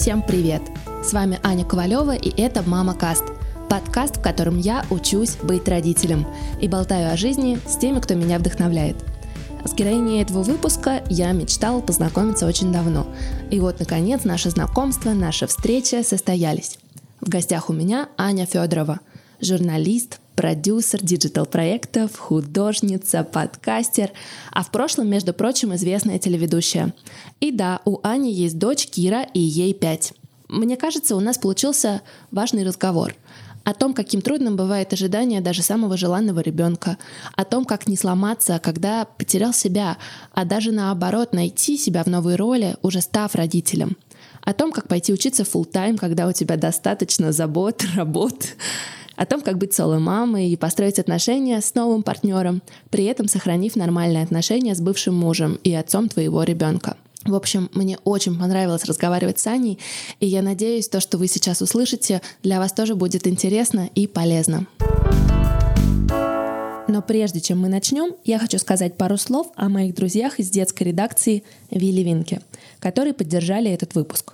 Всем привет! С вами Аня Ковалева и это «Мама Каст» – подкаст, в котором я учусь быть родителем и болтаю о жизни с теми, кто меня вдохновляет. С героиней этого выпуска я мечтала познакомиться очень давно. И вот, наконец, наше знакомство, наша встреча состоялись. В гостях у меня Аня Федорова, журналист, продюсер диджитал-проектов, художница, подкастер, а в прошлом, между прочим, известная телеведущая. И да, у Ани есть дочь Кира, и ей пять. Мне кажется, у нас получился важный разговор о том, каким трудным бывает ожидание даже самого желанного ребенка, о том, как не сломаться, когда потерял себя, а даже наоборот найти себя в новой роли, уже став родителем, о том, как пойти учиться full тайм когда у тебя достаточно забот, работ, о том, как быть соло-мамой и построить отношения с новым партнером, при этом сохранив нормальные отношения с бывшим мужем и отцом твоего ребенка. В общем, мне очень понравилось разговаривать с Аней, и я надеюсь, то, что вы сейчас услышите, для вас тоже будет интересно и полезно. Но прежде чем мы начнем, я хочу сказать пару слов о моих друзьях из детской редакции Вилли Винки, которые поддержали этот выпуск.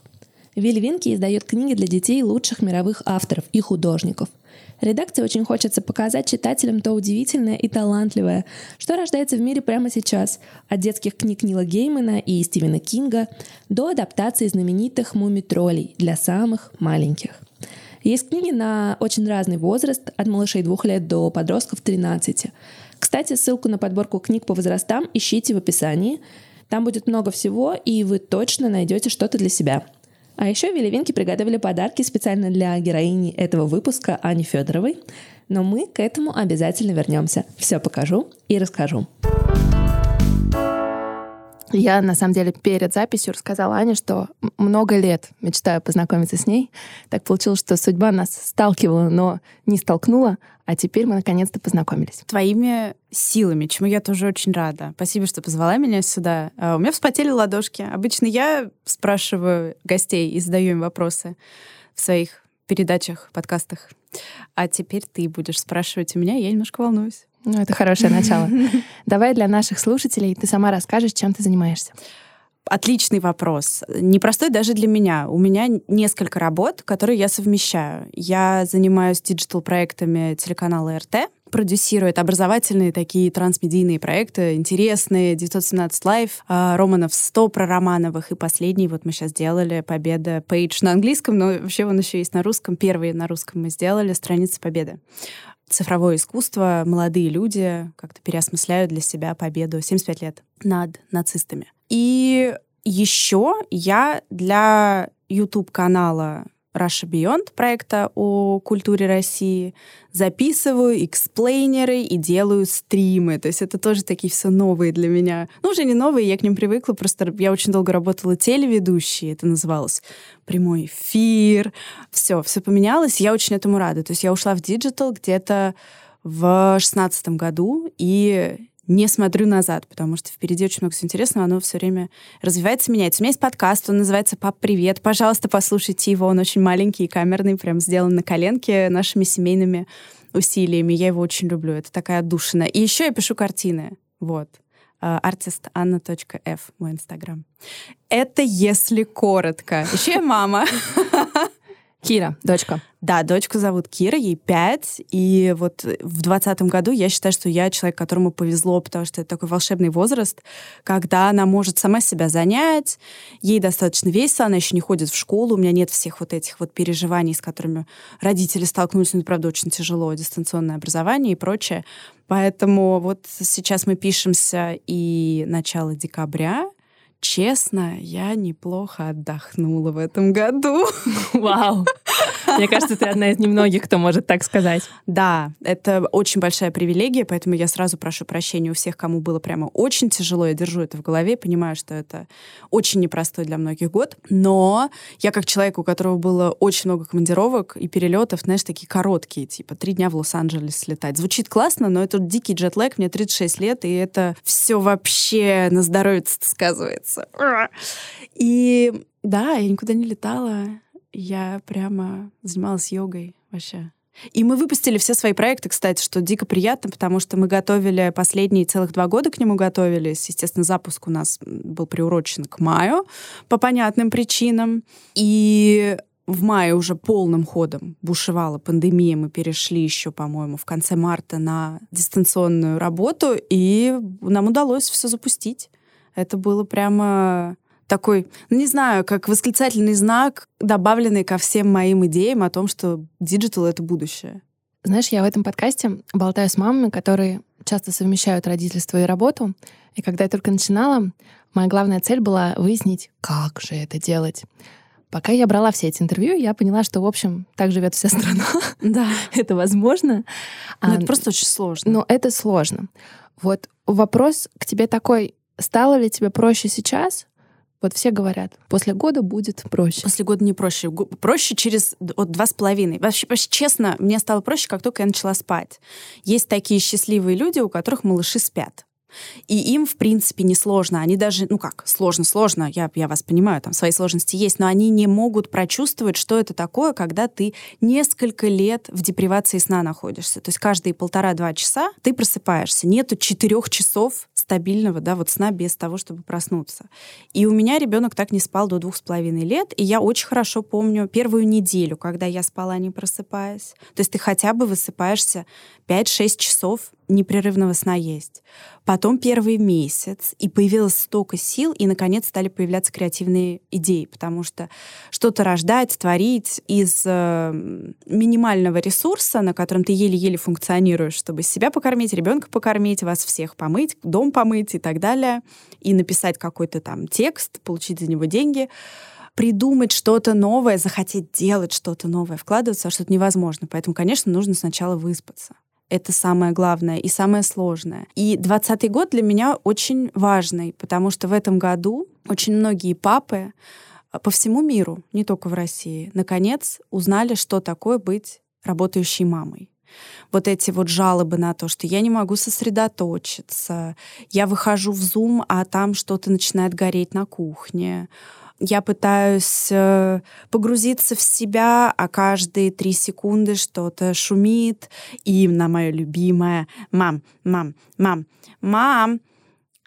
Вилли Винки издает книги для детей лучших мировых авторов и художников – Редакции очень хочется показать читателям то удивительное и талантливое, что рождается в мире прямо сейчас, от детских книг Нила Геймана и Стивена Кинга до адаптации знаменитых муми-троллей для самых маленьких. Есть книги на очень разный возраст, от малышей двух лет до подростков 13. Кстати, ссылку на подборку книг по возрастам ищите в описании. Там будет много всего, и вы точно найдете что-то для себя. А еще Велевинки приготовили подарки специально для героини этого выпуска Ани Федоровой. Но мы к этому обязательно вернемся. Все покажу и расскажу. Я, на самом деле, перед записью рассказала Ане, что много лет мечтаю познакомиться с ней. Так получилось, что судьба нас сталкивала, но не столкнула, а теперь мы наконец-то познакомились. Твоими силами, чему я тоже очень рада. Спасибо, что позвала меня сюда. А, у меня вспотели ладошки. Обычно я спрашиваю гостей и задаю им вопросы в своих передачах, подкастах. А теперь ты будешь спрашивать у меня, я немножко волнуюсь. Ну, это хорошее начало. Давай для наших слушателей ты сама расскажешь, чем ты занимаешься. Отличный вопрос. Непростой даже для меня. У меня несколько работ, которые я совмещаю. Я занимаюсь digital-проектами телеканала RT, продюсирует образовательные такие трансмедийные проекты, интересные, 917 Live, Romanovs 100 про Романовых, и последний вот мы сейчас сделали «Победа Пейдж» на английском, но вообще он еще есть на русском. Первый на русском мы сделали «Страница Победы» цифровое искусство, молодые люди как-то переосмысляют для себя победу 75 лет над нацистами. И еще я для YouTube-канала Russia Beyond проекта о культуре России, записываю эксплейнеры и делаю стримы. То есть это тоже такие все новые для меня. Ну, уже не новые, я к ним привыкла, просто я очень долго работала телеведущей, это называлось прямой эфир. Все, все поменялось, я очень этому рада. То есть я ушла в digital где-то в шестнадцатом году, и не смотрю назад, потому что впереди очень много всего интересного, оно все время развивается, меняется. У меня есть подкаст, он называется «Пап, привет». Пожалуйста, послушайте его, он очень маленький и камерный, прям сделан на коленке нашими семейными усилиями. Я его очень люблю, это такая отдушина. И еще я пишу картины, вот artistanna.f, мой инстаграм. Это если коротко. Еще я мама. Кира, дочка. Да, дочку зовут Кира, ей пять, и вот в двадцатом году я считаю, что я человек, которому повезло, потому что это такой волшебный возраст, когда она может сама себя занять, ей достаточно весело, она еще не ходит в школу, у меня нет всех вот этих вот переживаний, с которыми родители столкнулись, ну, правда, очень тяжело, дистанционное образование и прочее. Поэтому вот сейчас мы пишемся и начало декабря, Честно, я неплохо отдохнула в этом году. Вау! Мне кажется, ты одна из немногих, кто может так сказать. Да, это очень большая привилегия, поэтому я сразу прошу прощения у всех, кому было прямо очень тяжело. Я держу это в голове, понимаю, что это очень непростой для многих год. Но я как человек, у которого было очень много командировок и перелетов, знаешь, такие короткие, типа три дня в Лос-Анджелес слетать. Звучит классно, но это дикий джетлэг, мне 36 лет, и это все вообще на здоровье сказывается. И да, я никуда не летала я прямо занималась йогой вообще. И мы выпустили все свои проекты, кстати, что дико приятно, потому что мы готовили последние целых два года к нему готовились. Естественно, запуск у нас был приурочен к маю по понятным причинам. И в мае уже полным ходом бушевала пандемия. Мы перешли еще, по-моему, в конце марта на дистанционную работу, и нам удалось все запустить. Это было прямо такой, ну, не знаю, как восклицательный знак, добавленный ко всем моим идеям о том, что digital — это будущее. Знаешь, я в этом подкасте болтаю с мамами, которые часто совмещают родительство и работу. И когда я только начинала, моя главная цель была выяснить, как же это делать. Пока я брала все эти интервью, я поняла, что, в общем, так живет вся страна. Да. это возможно. Но а, это просто очень сложно. Но это сложно. Вот вопрос к тебе такой. Стало ли тебе проще сейчас, вот все говорят, после года будет проще. После года не проще. Проще через вот, два с половиной. Вообще, вообще, честно, мне стало проще, как только я начала спать. Есть такие счастливые люди, у которых малыши спят. И им, в принципе, не сложно. Они даже, ну как, сложно-сложно, я, я вас понимаю, там свои сложности есть, но они не могут прочувствовать, что это такое, когда ты несколько лет в депривации сна находишься. То есть каждые полтора-два часа ты просыпаешься. Нету четырех часов стабильного, да, вот сна без того, чтобы проснуться. И у меня ребенок так не спал до двух с половиной лет, и я очень хорошо помню первую неделю, когда я спала, не просыпаясь. То есть ты хотя бы высыпаешься 5-6 часов непрерывного сна есть. Потом первый месяц, и появилось столько сил, и, наконец, стали появляться креативные идеи, потому что что-то рождать, творить из э, минимального ресурса, на котором ты еле-еле функционируешь, чтобы себя покормить, ребенка покормить, вас всех помыть, дом помыть и так далее, и написать какой-то там текст, получить за него деньги — придумать что-то новое, захотеть делать что-то новое, вкладываться во что-то невозможно. Поэтому, конечно, нужно сначала выспаться. Это самое главное и самое сложное. И двадцатый год для меня очень важный, потому что в этом году очень многие папы а, по всему миру, не только в России, наконец узнали, что такое быть работающей мамой вот эти вот жалобы на то, что я не могу сосредоточиться, я выхожу в Zoom, а там что-то начинает гореть на кухне, я пытаюсь э, погрузиться в себя, а каждые три секунды что-то шумит. И на мое любимое «мам, мам, мам, мам»,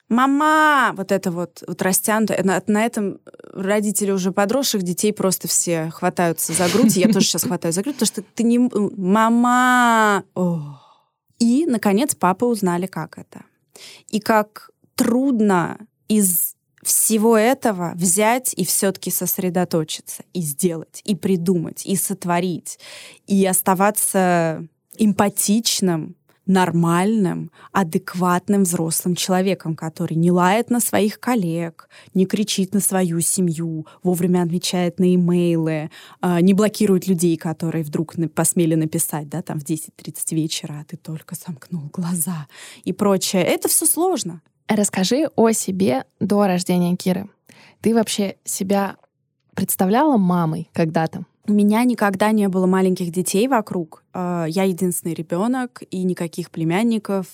мама, вот это вот, вот растянуто. На, на этом родители уже подросших детей просто все хватаются за грудь. Я тоже сейчас хватаю за грудь, потому что ты не... Мама! И, наконец, папы узнали, как это. И как трудно из всего этого взять и все-таки сосредоточиться, и сделать, и придумать, и сотворить, и оставаться эмпатичным, нормальным, адекватным взрослым человеком, который не лает на своих коллег, не кричит на свою семью, вовремя отвечает на имейлы, а, не блокирует людей, которые вдруг посмели написать, да, там в 10.30 вечера, а ты только сомкнул глаза и прочее. Это все сложно. Расскажи о себе до рождения Киры. Ты вообще себя представляла мамой когда-то? У меня никогда не было маленьких детей вокруг. А, я единственный ребенок и никаких племянников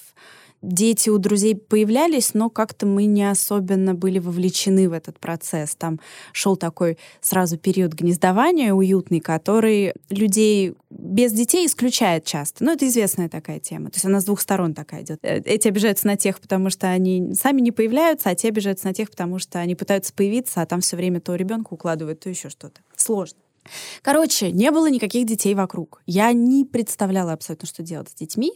дети у друзей появлялись, но как-то мы не особенно были вовлечены в этот процесс. Там шел такой сразу период гнездования уютный, который людей без детей исключает часто. Ну, это известная такая тема. То есть она с двух сторон такая идет. Э, эти обижаются на тех, потому что они сами не появляются, а те обижаются на тех, потому что они пытаются появиться, а там все время то ребенка укладывают, то еще что-то. Сложно. Короче, не было никаких детей вокруг. Я не представляла абсолютно, что делать с детьми,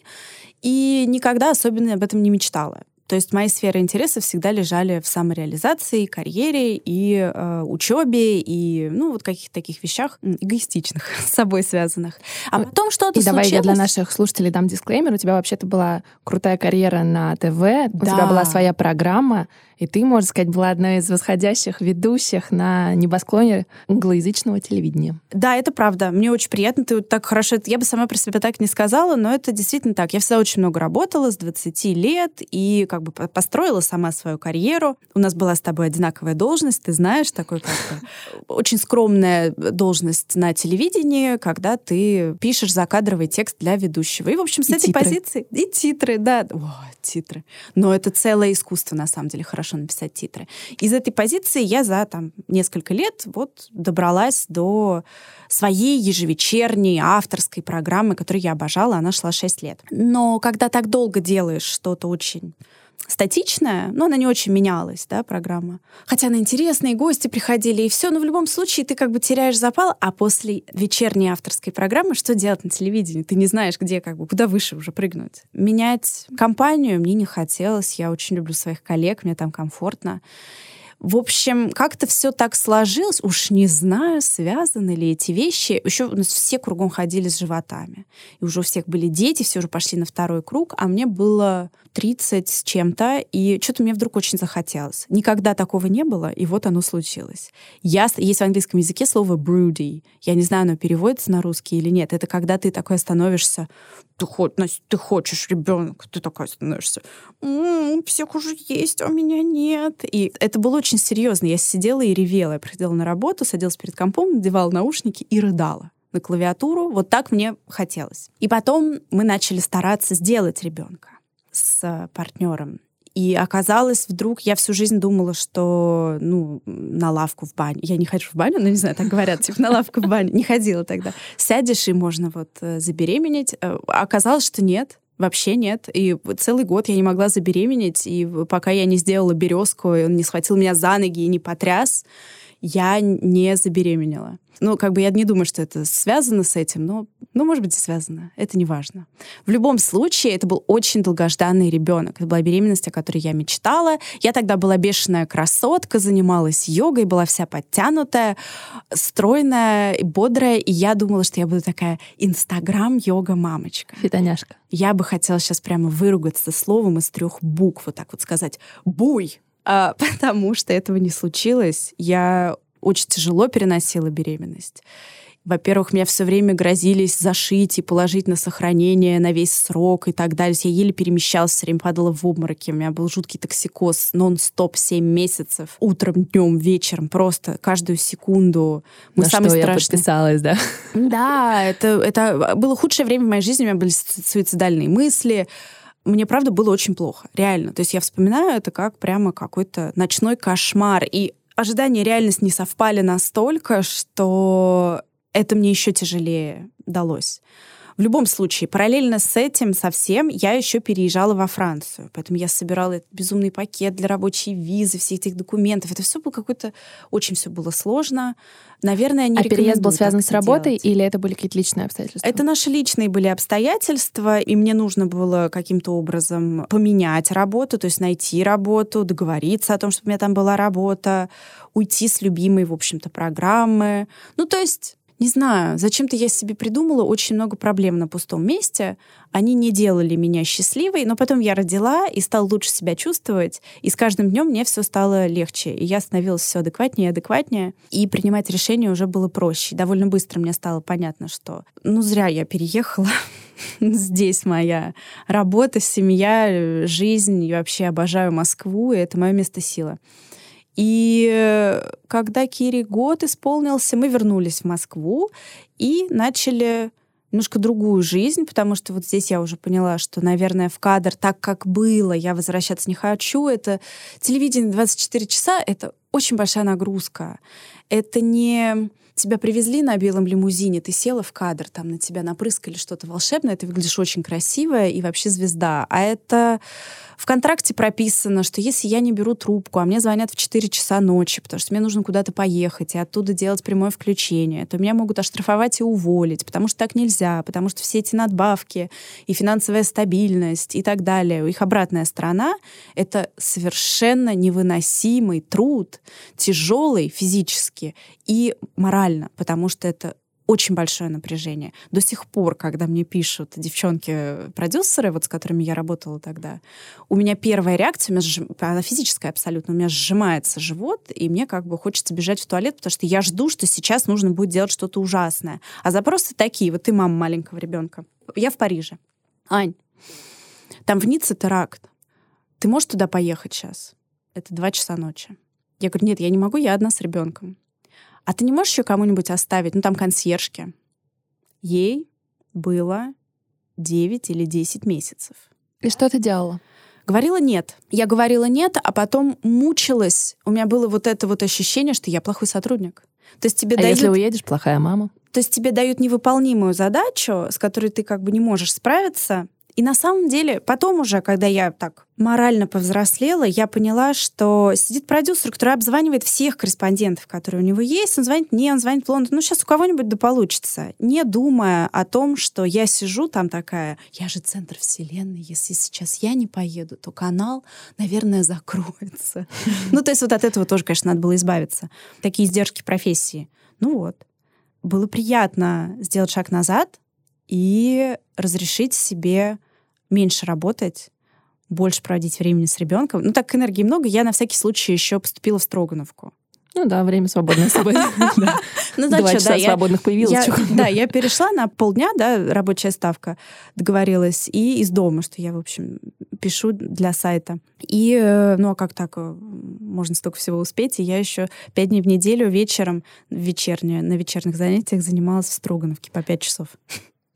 и никогда особенно об этом не мечтала. То есть мои сферы интересов всегда лежали в самореализации, карьере и э, учебе, и ну вот каких-то таких вещах эгоистичных, с собой связанных. А потом что-то И случилось... давай я для наших слушателей дам дисклеймер. У тебя вообще-то была крутая карьера на ТВ, да. у тебя была своя программа, и ты, можно сказать, была одной из восходящих ведущих на небосклоне англоязычного телевидения. Да, это правда. Мне очень приятно. Ты вот так хорошо... Я бы сама про себя так не сказала, но это действительно так. Я всегда очень много работала с 20 лет и как бы построила сама свою карьеру. У нас была с тобой одинаковая должность, ты знаешь, такой как очень скромная должность на телевидении, когда ты пишешь закадровый текст для ведущего. И, в общем, с и этой титры. позиции... И титры, да. О, титры. Но это целое искусство, на самом деле, хорошо хорошо написать титры. Из этой позиции я за там, несколько лет вот добралась до своей ежевечерней авторской программы, которую я обожала, она шла 6 лет. Но когда так долго делаешь что-то очень статичная, но она не очень менялась, да, программа. Хотя на интересные гости приходили, и все, но в любом случае ты как бы теряешь запал, а после вечерней авторской программы что делать на телевидении? Ты не знаешь, где как бы, куда выше уже прыгнуть. Менять компанию мне не хотелось, я очень люблю своих коллег, мне там комфортно. В общем, как-то все так сложилось. Уж не знаю, связаны ли эти вещи. Еще у нас все кругом ходили с животами. И уже у всех были дети, все уже пошли на второй круг, а мне было 30 с чем-то, и что-то мне вдруг очень захотелось. Никогда такого не было, и вот оно случилось. Я, есть в английском языке слово broody. Я не знаю, оно переводится на русский или нет. Это когда ты такой становишься, ты, ты хочешь ребенка, ты такая становишься, м-м, всех уже есть, а у меня нет. И это было очень серьезно. Я сидела и ревела. Я приходила на работу, садилась перед компом, надевала наушники и рыдала на клавиатуру. Вот так мне хотелось. И потом мы начали стараться сделать ребенка с партнером. И оказалось, вдруг я всю жизнь думала, что, ну, на лавку в баню. Я не хочу в баню, но не знаю, так говорят, типа, на лавку в баню. Не ходила тогда. Сядешь, и можно вот э, забеременеть. Э, оказалось, что нет. Вообще нет. И целый год я не могла забеременеть, и пока я не сделала березку, и он не схватил меня за ноги и не потряс, я не забеременела. Ну, как бы я не думаю, что это связано с этим, но, ну, может быть, и связано. Это не важно. В любом случае, это был очень долгожданный ребенок. Это была беременность, о которой я мечтала. Я тогда была бешеная красотка, занималась йогой, была вся подтянутая, стройная, бодрая, и я думала, что я буду такая инстаграм-йога-мамочка. Фитоняшка. Я бы хотела сейчас прямо выругаться словом из трех букв, вот так вот сказать «буй», потому что этого не случилось. Я очень тяжело переносила беременность. Во-первых, меня все время грозились зашить и положить на сохранение на весь срок и так далее. Я еле перемещалась, все время падала в обмороки. У меня был жуткий токсикоз, нон-стоп 7 месяцев. Утром, днем, вечером, просто каждую секунду. Мы на самые что страшные. я подписалась, да? Да, это, это было худшее время в моей жизни. У меня были суицидальные мысли мне, правда, было очень плохо, реально. То есть я вспоминаю это как прямо какой-то ночной кошмар. И ожидания и реальность не совпали настолько, что это мне еще тяжелее далось. В любом случае, параллельно с этим совсем я еще переезжала во Францию. Поэтому я собирала этот безумный пакет для рабочей визы, всех этих документов. Это все было какое-то... Очень все было сложно. Наверное, не А переезд был связан с работой делать. или это были какие-то личные обстоятельства? Это наши личные были обстоятельства, и мне нужно было каким-то образом поменять работу, то есть найти работу, договориться о том, чтобы у меня там была работа, уйти с любимой, в общем-то, программы. Ну, то есть не знаю, зачем-то я себе придумала очень много проблем на пустом месте. Они не делали меня счастливой, но потом я родила и стала лучше себя чувствовать, и с каждым днем мне все стало легче. И я становилась все адекватнее и адекватнее, и принимать решения уже было проще. довольно быстро мне стало понятно, что ну зря я переехала. Здесь моя работа, семья, жизнь. Я вообще обожаю Москву, и это мое место силы. И когда Кире год исполнился, мы вернулись в Москву и начали немножко другую жизнь, потому что вот здесь я уже поняла, что, наверное, в кадр так, как было, я возвращаться не хочу. Это телевидение 24 часа — это очень большая нагрузка. Это не тебя привезли на белом лимузине, ты села в кадр, там на тебя напрыскали что-то волшебное, ты выглядишь очень красивая и вообще звезда. А это в контракте прописано, что если я не беру трубку, а мне звонят в 4 часа ночи, потому что мне нужно куда-то поехать и оттуда делать прямое включение, то меня могут оштрафовать и уволить, потому что так нельзя, потому что все эти надбавки и финансовая стабильность и так далее, их обратная сторона — это совершенно невыносимый труд, тяжелый физически и морально, потому что это очень большое напряжение. До сих пор, когда мне пишут девчонки-продюсеры, вот с которыми я работала тогда, у меня первая реакция, у меня сжим... она физическая абсолютно, у меня сжимается живот, и мне как бы хочется бежать в туалет, потому что я жду, что сейчас нужно будет делать что-то ужасное. А запросы такие, вот ты мама маленького ребенка. Я в Париже. Ань, там в Ницце теракт. Ты можешь туда поехать сейчас? Это два часа ночи. Я говорю, нет, я не могу, я одна с ребенком а ты не можешь еще кому-нибудь оставить, ну там консьержки? Ей было 9 или 10 месяцев. И что ты делала? Говорила нет. Я говорила нет, а потом мучилась. У меня было вот это вот ощущение, что я плохой сотрудник. То есть тебе а дают... если уедешь, плохая мама? То есть тебе дают невыполнимую задачу, с которой ты как бы не можешь справиться, и на самом деле, потом уже, когда я так морально повзрослела, я поняла, что сидит продюсер, который обзванивает всех корреспондентов, которые у него есть. Он звонит мне, он звонит в Лондон. Ну, сейчас у кого-нибудь да получится. Не думая о том, что я сижу там такая, я же центр вселенной, если сейчас я не поеду, то канал, наверное, закроется. Ну, то есть вот от этого тоже, конечно, надо было избавиться. Такие издержки профессии. Ну вот. Было приятно сделать шаг назад и разрешить себе меньше работать, больше проводить времени с ребенком. Ну, так энергии много. Я на всякий случай еще поступила в Строгановку. Ну да, время свободное с собой. Ну, Два часа свободных появилось. Да, я перешла на полдня, да, рабочая ставка, договорилась, и из дома, что я, в общем, пишу для сайта. И, э, ну, а как так? Э, можно столько всего успеть. И я еще пять дней в неделю вечером, вечернюю, на вечерних занятиях занималась в Строгановке по пять часов.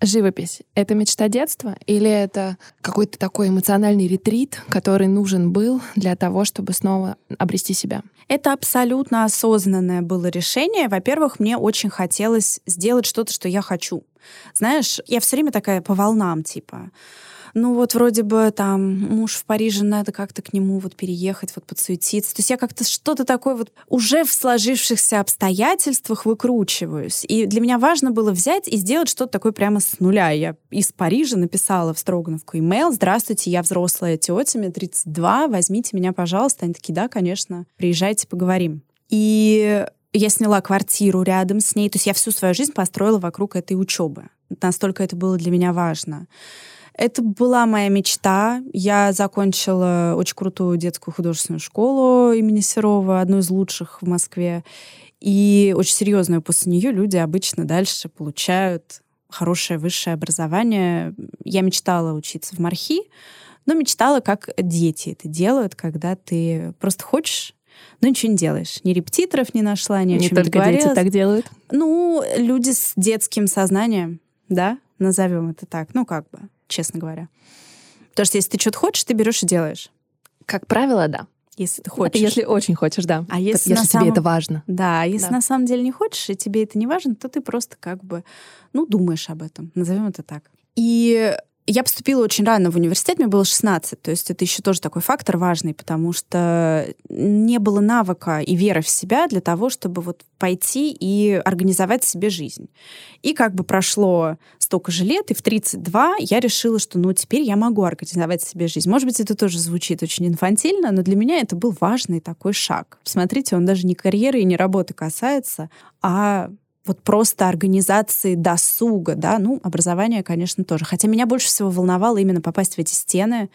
Живопись — это мечта детства или это какой-то такой эмоциональный ретрит, который нужен был для того, чтобы снова обрести себя? Это абсолютно осознанное было решение. Во-первых, мне очень хотелось сделать что-то, что я хочу. Знаешь, я все время такая по волнам, типа ну вот вроде бы там муж в Париже, надо как-то к нему вот переехать, вот подсуетиться. То есть я как-то что-то такое вот уже в сложившихся обстоятельствах выкручиваюсь. И для меня важно было взять и сделать что-то такое прямо с нуля. Я из Парижа написала в Строгановку имейл, здравствуйте, я взрослая тетя, мне 32, возьмите меня, пожалуйста. Они такие, да, конечно, приезжайте, поговорим. И я сняла квартиру рядом с ней. То есть я всю свою жизнь построила вокруг этой учебы. Настолько это было для меня важно. Это была моя мечта. Я закончила очень крутую детскую художественную школу имени Серова, одну из лучших в Москве. И очень серьезную после нее люди обычно дальше получают хорошее высшее образование. Я мечтала учиться в Мархи, но мечтала, как дети это делают, когда ты просто хочешь но ничего не делаешь. Ни репетиторов не нашла, ни о не чем не дети так делают? Ну, люди с детским сознанием, да, назовем это так. Ну, как бы честно говоря. Потому что если ты что-то хочешь, ты берешь и делаешь. Как правило, да. Если ты хочешь. Если очень хочешь, да. А если, если тебе самом... это важно. Да, а если да. на самом деле не хочешь, и тебе это не важно, то ты просто как бы, ну, думаешь об этом. Назовем это так. И я поступила очень рано в университет, мне было 16, то есть это еще тоже такой фактор важный, потому что не было навыка и веры в себя для того, чтобы вот пойти и организовать себе жизнь. И как бы прошло столько же лет, и в 32 я решила, что ну теперь я могу организовать себе жизнь. Может быть, это тоже звучит очень инфантильно, но для меня это был важный такой шаг. Смотрите, он даже не карьеры и не работы касается, а вот просто организации досуга, да, ну, образование, конечно, тоже. Хотя меня больше всего волновало именно попасть в эти стены,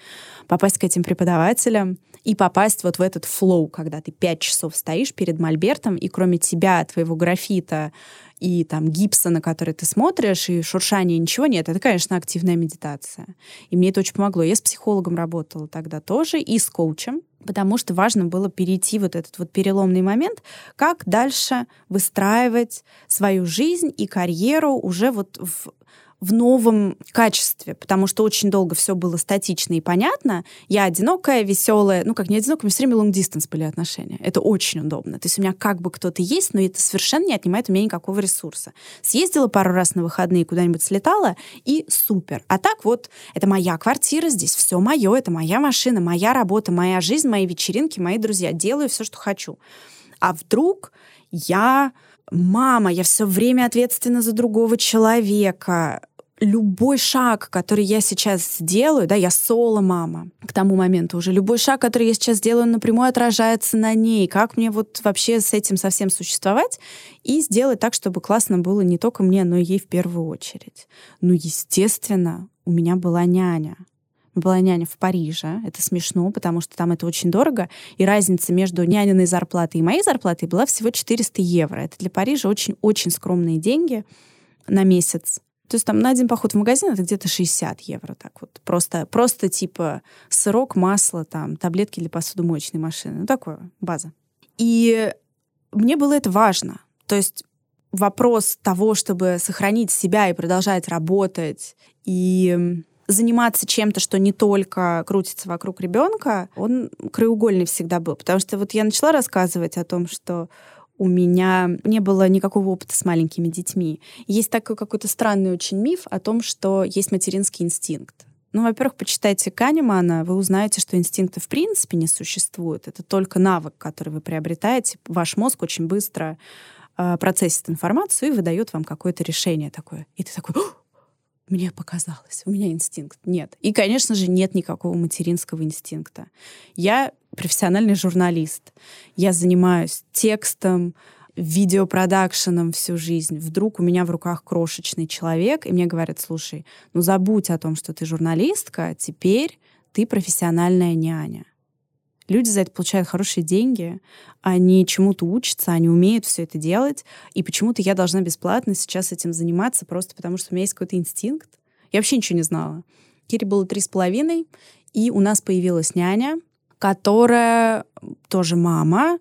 попасть к этим преподавателям и попасть вот в этот флоу, когда ты пять часов стоишь перед мольбертом, и кроме тебя, твоего графита и там гипса, на который ты смотришь, и шуршания, ничего нет. Это, конечно, активная медитация. И мне это очень помогло. Я с психологом работала тогда тоже и с коучем, потому что важно было перейти вот этот вот переломный момент, как дальше выстраивать свою жизнь и карьеру уже вот в в новом качестве, потому что очень долго все было статично и понятно. Я одинокая, веселая, ну как не одинокая, у меня все время long distance были отношения. Это очень удобно. То есть у меня как бы кто-то есть, но это совершенно не отнимает у меня никакого ресурса. Съездила пару раз на выходные, куда-нибудь слетала, и супер. А так вот, это моя квартира, здесь все мое, это моя машина, моя работа, моя жизнь, мои вечеринки, мои друзья. Делаю все, что хочу. А вдруг я мама, я все время ответственна за другого человека. Любой шаг, который я сейчас сделаю, да, я соло-мама к тому моменту уже, любой шаг, который я сейчас делаю, напрямую отражается на ней. Как мне вот вообще с этим совсем существовать и сделать так, чтобы классно было не только мне, но и ей в первую очередь. Ну, естественно, у меня была няня была няня в Париже. Это смешно, потому что там это очень дорого. И разница между няниной зарплатой и моей зарплатой была всего 400 евро. Это для Парижа очень-очень скромные деньги на месяц. То есть там на один поход в магазин это где-то 60 евро. Так вот. Просто, просто типа сырок, масло, там, таблетки для посудомоечной машины. Ну, такое, база. И мне было это важно. То есть вопрос того, чтобы сохранить себя и продолжать работать, и заниматься чем-то, что не только крутится вокруг ребенка, он краеугольный всегда был. Потому что вот я начала рассказывать о том, что у меня не было никакого опыта с маленькими детьми. Есть такой какой-то странный очень миф о том, что есть материнский инстинкт. Ну, во-первых, почитайте Канемана, вы узнаете, что инстинкта в принципе не существует. Это только навык, который вы приобретаете. Ваш мозг очень быстро э, процессит информацию и выдает вам какое-то решение такое. И ты такой, мне показалось, у меня инстинкт. Нет. И, конечно же, нет никакого материнского инстинкта. Я профессиональный журналист. Я занимаюсь текстом, видеопродакшеном всю жизнь. Вдруг у меня в руках крошечный человек, и мне говорят, слушай, ну забудь о том, что ты журналистка, теперь ты профессиональная няня. Люди за это получают хорошие деньги, они чему-то учатся, они умеют все это делать, и почему-то я должна бесплатно сейчас этим заниматься, просто потому что у меня есть какой-то инстинкт. Я вообще ничего не знала. Кире было три с половиной, и у нас появилась няня, которая тоже мама,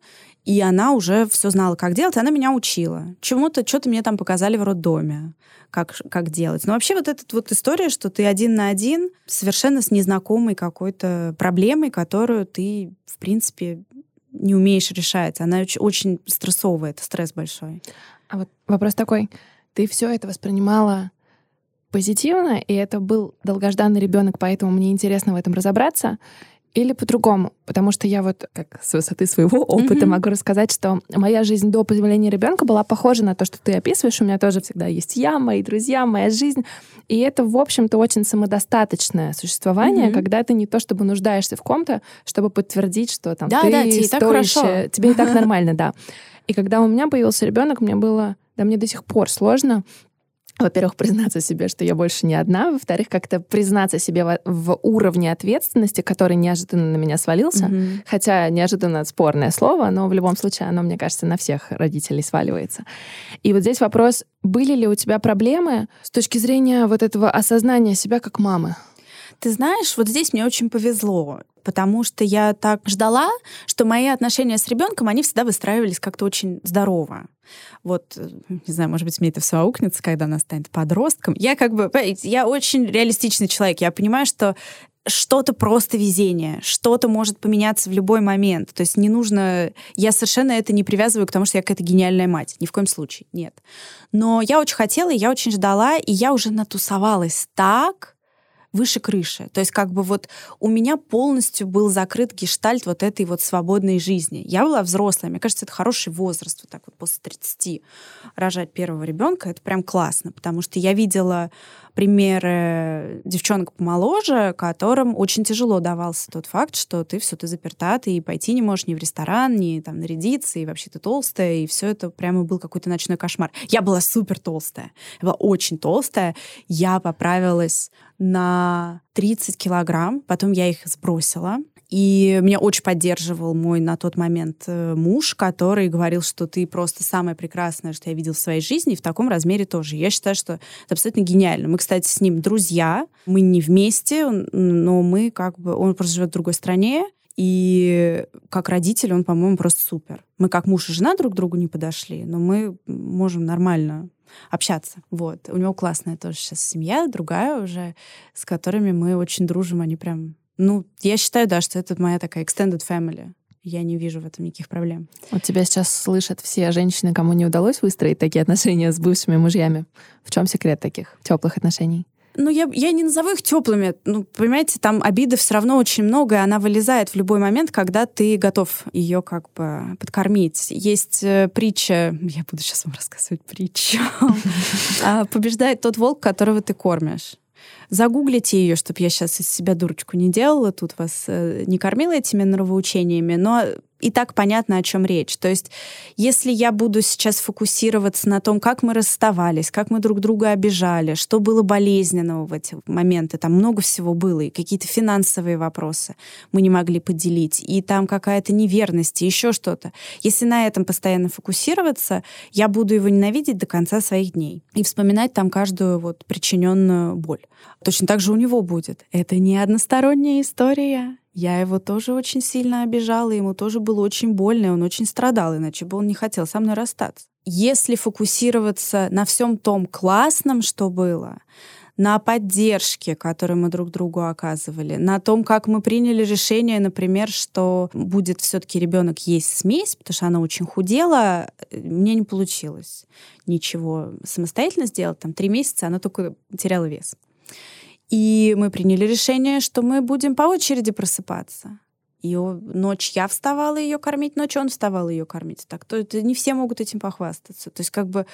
и она уже все знала, как делать, она меня учила. Чему-то, что-то мне там показали в роддоме, как, как делать. Но вообще вот эта вот история, что ты один на один совершенно с незнакомой какой-то проблемой, которую ты, в принципе, не умеешь решать. Она очень, очень стрессовая, это стресс большой. А вот вопрос такой. Ты все это воспринимала позитивно, и это был долгожданный ребенок, поэтому мне интересно в этом разобраться. Или по-другому, потому что я вот как с высоты своего опыта mm-hmm. могу рассказать, что моя жизнь до появления ребенка была похожа на то, что ты описываешь. У меня тоже всегда есть я, мои друзья, моя жизнь. И это, в общем-то, очень самодостаточное существование, mm-hmm. когда ты не то чтобы нуждаешься в ком-то, чтобы подтвердить, что там да, ты да, тебе так хорошо. тебе и так нормально, да. И когда у меня появился ребенок, мне было, да, мне до сих пор сложно во-первых, признаться себе, что я больше не одна, во-вторых, как-то признаться себе в, в уровне ответственности, который неожиданно на меня свалился, mm-hmm. хотя неожиданно спорное слово, но в любом случае оно, мне кажется, на всех родителей сваливается. И вот здесь вопрос, были ли у тебя проблемы с точки зрения вот этого осознания себя как мамы? Ты знаешь, вот здесь мне очень повезло, потому что я так ждала, что мои отношения с ребенком, они всегда выстраивались как-то очень здорово. Вот, не знаю, может быть, мне это все аукнется, когда она станет подростком. Я как бы, я очень реалистичный человек. Я понимаю, что что-то просто везение, что-то может поменяться в любой момент. То есть не нужно... Я совершенно это не привязываю к тому, что я какая-то гениальная мать. Ни в коем случае, нет. Но я очень хотела, я очень ждала, и я уже натусовалась так, выше крыши. То есть как бы вот у меня полностью был закрыт гештальт вот этой вот свободной жизни. Я была взрослая, мне кажется, это хороший возраст, вот так вот после 30 рожать первого ребенка, это прям классно, потому что я видела примеры девчонок помоложе, которым очень тяжело давался тот факт, что ты все, ты заперта, ты и пойти не можешь ни в ресторан, ни там нарядиться, и вообще ты толстая, и все это прямо был какой-то ночной кошмар. Я была супер толстая, я была очень толстая, я поправилась на 30 килограмм, потом я их сбросила, и меня очень поддерживал мой на тот момент э, муж, который говорил, что ты просто самое прекрасное, что я видел в своей жизни, и в таком размере тоже. Я считаю, что это абсолютно гениально. Мы, кстати, с ним друзья, мы не вместе, но мы как бы... Он просто живет в другой стране, и как родитель он, по-моему, просто супер. Мы как муж и жена друг к другу не подошли, но мы можем нормально общаться. Вот. У него классная тоже сейчас семья, другая уже, с которыми мы очень дружим. Они прям ну, я считаю, да, что это моя такая extended family. Я не вижу в этом никаких проблем. Вот тебя сейчас слышат все женщины, кому не удалось выстроить такие отношения с бывшими мужьями. В чем секрет таких теплых отношений? Ну, я, я не назову их теплыми. Ну, понимаете, там обиды все равно очень много, и она вылезает в любой момент, когда ты готов ее как бы подкормить. Есть э, притча, я буду сейчас вам рассказывать притчу. А, побеждает тот волк, которого ты кормишь. Загуглите ее, чтобы я сейчас из себя дурочку не делала, тут вас э, не кормила этими нравоучениями, но и так понятно, о чем речь. То есть, если я буду сейчас фокусироваться на том, как мы расставались, как мы друг друга обижали, что было болезненного в эти моменты, там много всего было, и какие-то финансовые вопросы мы не могли поделить, и там какая-то неверность, и еще что-то. Если на этом постоянно фокусироваться, я буду его ненавидеть до конца своих дней и вспоминать там каждую вот причиненную боль. Точно так же у него будет. Это не односторонняя история. Я его тоже очень сильно обижала, ему тоже было очень больно, и он очень страдал, иначе бы он не хотел со мной расстаться. Если фокусироваться на всем том классном, что было, на поддержке, которую мы друг другу оказывали, на том, как мы приняли решение, например, что будет все-таки ребенок есть смесь, потому что она очень худела, мне не получилось ничего самостоятельно сделать. Там три месяца она только теряла вес. И мы приняли решение, что мы будем по очереди просыпаться. И ночь я вставала ее кормить, ночь он вставал ее кормить. Так то это не все могут этим похвастаться. То есть как бы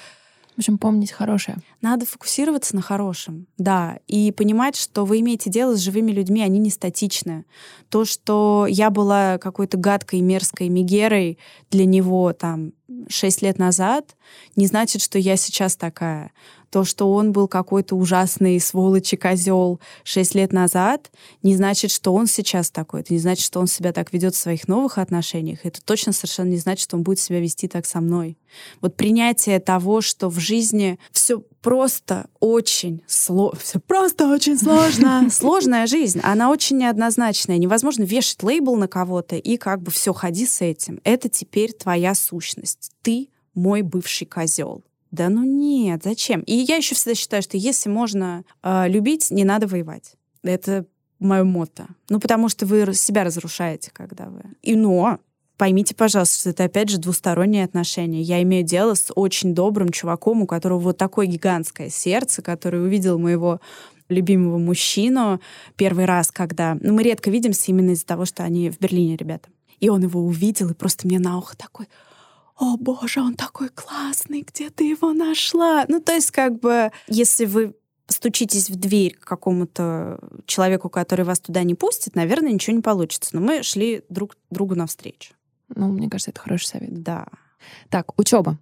в общем, помнить хорошее. Надо фокусироваться на хорошем, да, и понимать, что вы имеете дело с живыми людьми, они не статичны. То, что я была какой-то гадкой, мерзкой мигерой для него там шесть лет назад, не значит, что я сейчас такая то, что он был какой-то ужасный сволочь и козел шесть лет назад, не значит, что он сейчас такой. Это не значит, что он себя так ведет в своих новых отношениях. Это точно совершенно не значит, что он будет себя вести так со мной. Вот принятие того, что в жизни все просто очень сложно. Все просто очень сложно. Сложная жизнь. Она очень неоднозначная. Невозможно вешать лейбл на кого-то и как бы все, ходи с этим. Это теперь твоя сущность. Ты мой бывший козел. Да ну нет, зачем? И я еще всегда считаю, что если можно э, любить, не надо воевать. Это мое мото. Ну, потому что вы себя разрушаете, когда вы... И но, поймите, пожалуйста, что это, опять же, двусторонние отношения. Я имею дело с очень добрым чуваком, у которого вот такое гигантское сердце, который увидел моего любимого мужчину первый раз, когда... Ну, мы редко видимся именно из-за того, что они в Берлине, ребята. И он его увидел, и просто мне на ухо такой о боже, он такой классный, где ты его нашла? Ну, то есть, как бы, если вы стучитесь в дверь к какому-то человеку, который вас туда не пустит, наверное, ничего не получится. Но мы шли друг другу навстречу. Ну, мне кажется, это хороший совет. Да. Так, учеба.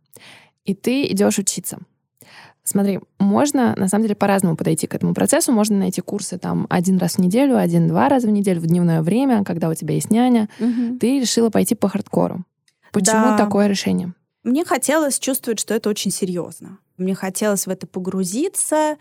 И ты идешь учиться. Смотри, можно на самом деле по-разному подойти к этому процессу. Можно найти курсы там один раз в неделю, один-два раза в неделю в дневное время, когда у тебя есть няня. Угу. Ты решила пойти по хардкору. Почему да. такое решение? Мне хотелось чувствовать, что это очень серьезно. Мне хотелось в это погрузиться.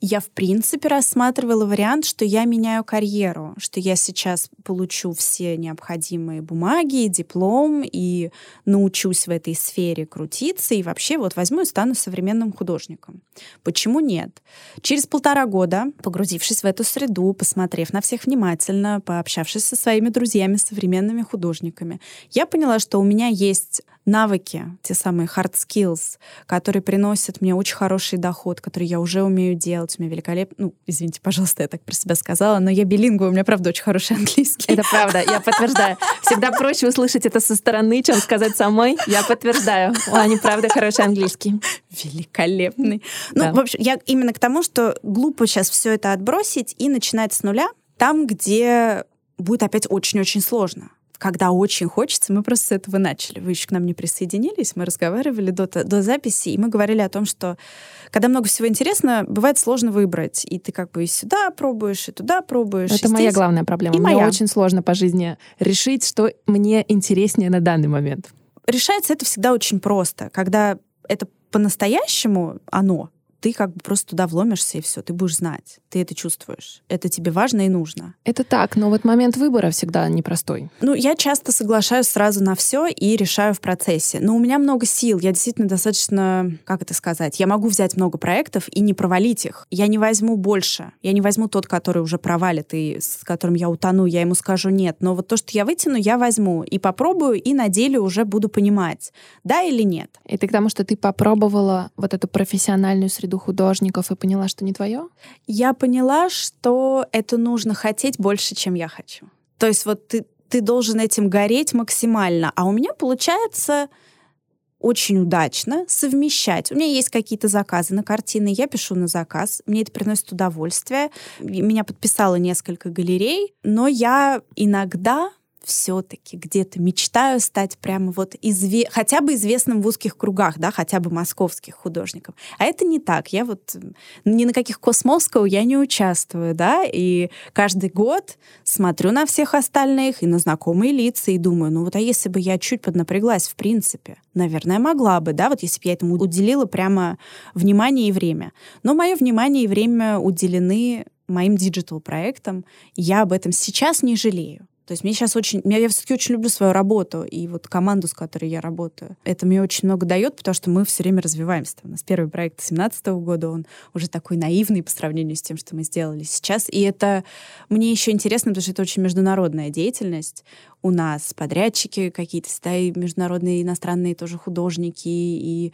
Я, в принципе, рассматривала вариант, что я меняю карьеру, что я сейчас получу все необходимые бумаги, диплом и научусь в этой сфере крутиться, и вообще вот возьму и стану современным художником. Почему нет? Через полтора года, погрузившись в эту среду, посмотрев на всех внимательно, пообщавшись со своими друзьями, современными художниками, я поняла, что у меня есть навыки, те самые hard skills, которые приносят мне очень хороший доход, который я уже умею делать, у меня великолепно... Ну, извините, пожалуйста, я так про себя сказала, но я билингва, у меня, правда, очень хороший английский. Это правда, я подтверждаю. Всегда проще услышать это со стороны, чем сказать самой. Я подтверждаю. У Ани, правда, хороший английский. Великолепный. Ну, да. в общем, я именно к тому, что глупо сейчас все это отбросить и начинать с нуля, там, где будет опять очень-очень сложно когда очень хочется, мы просто с этого начали. Вы еще к нам не присоединились, мы разговаривали до, до записи, и мы говорили о том, что когда много всего интересно, бывает сложно выбрать. И ты как бы и сюда пробуешь, и туда пробуешь. Это моя здесь... главная проблема. И мне моя. очень сложно по жизни решить, что мне интереснее на данный момент. Решается это всегда очень просто. Когда это по-настоящему оно, ты как бы просто туда вломишься, и все, ты будешь знать, ты это чувствуешь. Это тебе важно и нужно. Это так, но вот момент выбора всегда непростой. Ну, я часто соглашаюсь сразу на все и решаю в процессе. Но у меня много сил, я действительно достаточно, как это сказать, я могу взять много проектов и не провалить их. Я не возьму больше. Я не возьму тот, который уже провалит и с которым я утону, я ему скажу нет. Но вот то, что я вытяну, я возьму и попробую, и на деле уже буду понимать, да или нет. И ты к тому, что ты попробовала вот эту профессиональную среду среду художников и поняла, что не твое? Я поняла, что это нужно хотеть больше, чем я хочу. То есть вот ты, ты должен этим гореть максимально. А у меня получается очень удачно совмещать. У меня есть какие-то заказы на картины, я пишу на заказ, мне это приносит удовольствие. Меня подписало несколько галерей, но я иногда все-таки где-то мечтаю стать прямо вот изве... хотя бы известным в узких кругах, да, хотя бы московских художников. А это не так. Я вот ни на каких космосков я не участвую, да, и каждый год смотрю на всех остальных и на знакомые лица и думаю, ну вот а если бы я чуть поднапряглась в принципе, наверное, могла бы, да, вот если бы я этому уделила прямо внимание и время. Но мое внимание и время уделены моим digital проектам, я об этом сейчас не жалею. То есть мне сейчас очень... Я, я все-таки очень люблю свою работу и вот команду, с которой я работаю. Это мне очень много дает, потому что мы все время развиваемся. У нас первый проект 2017 года, он уже такой наивный по сравнению с тем, что мы сделали сейчас. И это мне еще интересно, потому что это очень международная деятельность. У нас подрядчики какие-то, да, и международные иностранные тоже художники, и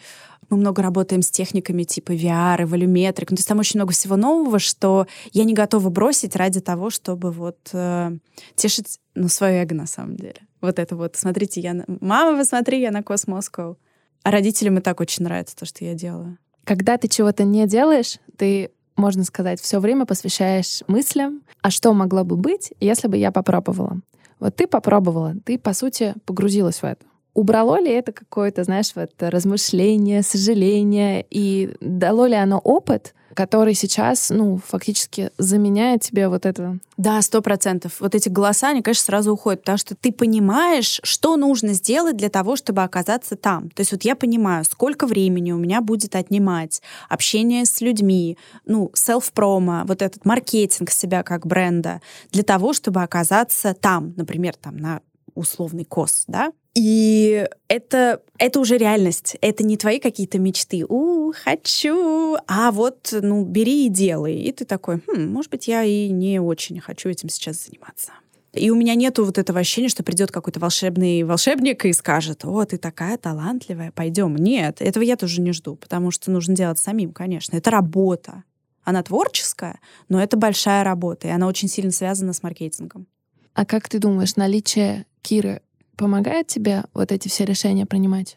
мы много работаем с техниками типа VR и волюметрик. Ну, то есть там очень много всего нового, что я не готова бросить ради того, чтобы вот э, тешить ну, свое эго на самом деле. Вот это вот. Смотрите, я... На... Мама, посмотри, я на Космоскоу. А родителям и так очень нравится то, что я делаю. Когда ты чего-то не делаешь, ты, можно сказать, все время посвящаешь мыслям, а что могло бы быть, если бы я попробовала. Вот ты попробовала, ты, по сути, погрузилась в это. Убрало ли это какое-то, знаешь, вот размышление, сожаление, и дало ли оно опыт, который сейчас, ну, фактически заменяет тебе вот это. Да, сто процентов. Вот эти голоса, они, конечно, сразу уходят, потому что ты понимаешь, что нужно сделать для того, чтобы оказаться там. То есть вот я понимаю, сколько времени у меня будет отнимать общение с людьми, ну, селф-промо, вот этот маркетинг себя как бренда, для того, чтобы оказаться там, например, там на условный кос, да, и это, это уже реальность. Это не твои какие-то мечты. У, хочу. А вот, ну, бери и делай. И ты такой, хм, может быть, я и не очень хочу этим сейчас заниматься. И у меня нету вот этого ощущения, что придет какой-то волшебный волшебник и скажет, о, ты такая талантливая, пойдем. Нет, этого я тоже не жду, потому что нужно делать самим, конечно. Это работа. Она творческая, но это большая работа, и она очень сильно связана с маркетингом. А как ты думаешь, наличие Киры помогает тебе вот эти все решения принимать?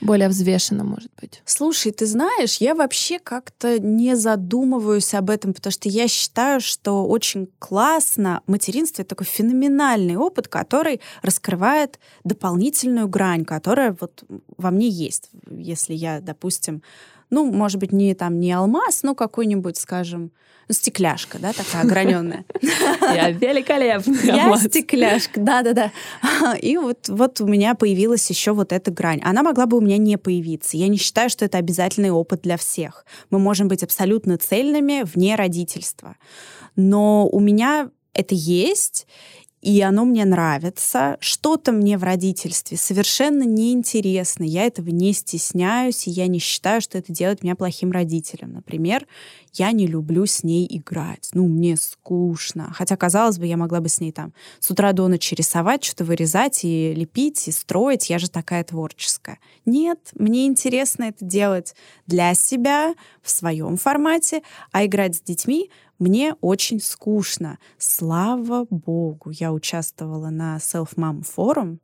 Более взвешенно, может быть. Слушай, ты знаешь, я вообще как-то не задумываюсь об этом, потому что я считаю, что очень классно. Материнство — это такой феноменальный опыт, который раскрывает дополнительную грань, которая вот во мне есть. Если я, допустим, ну, может быть, не там не алмаз, но какой-нибудь, скажем, стекляшка, да, такая ограненная. Я великолепная. Я стекляшка, да-да-да. И вот, вот у меня появилась еще вот эта грань. Она могла бы у меня не появиться. Я не считаю, что это обязательный опыт для всех. Мы можем быть абсолютно цельными вне родительства. Но у меня это есть, и оно мне нравится. Что-то мне в родительстве совершенно неинтересно. Я этого не стесняюсь, и я не считаю, что это делает меня плохим родителем. Например, я не люблю с ней играть. Ну, мне скучно. Хотя, казалось бы, я могла бы с ней там с утра до ночи рисовать, что-то вырезать и лепить, и строить. Я же такая творческая. Нет, мне интересно это делать для себя, в своем формате, а играть с детьми мне очень скучно. Слава богу, я участвовала на Self Mom форум,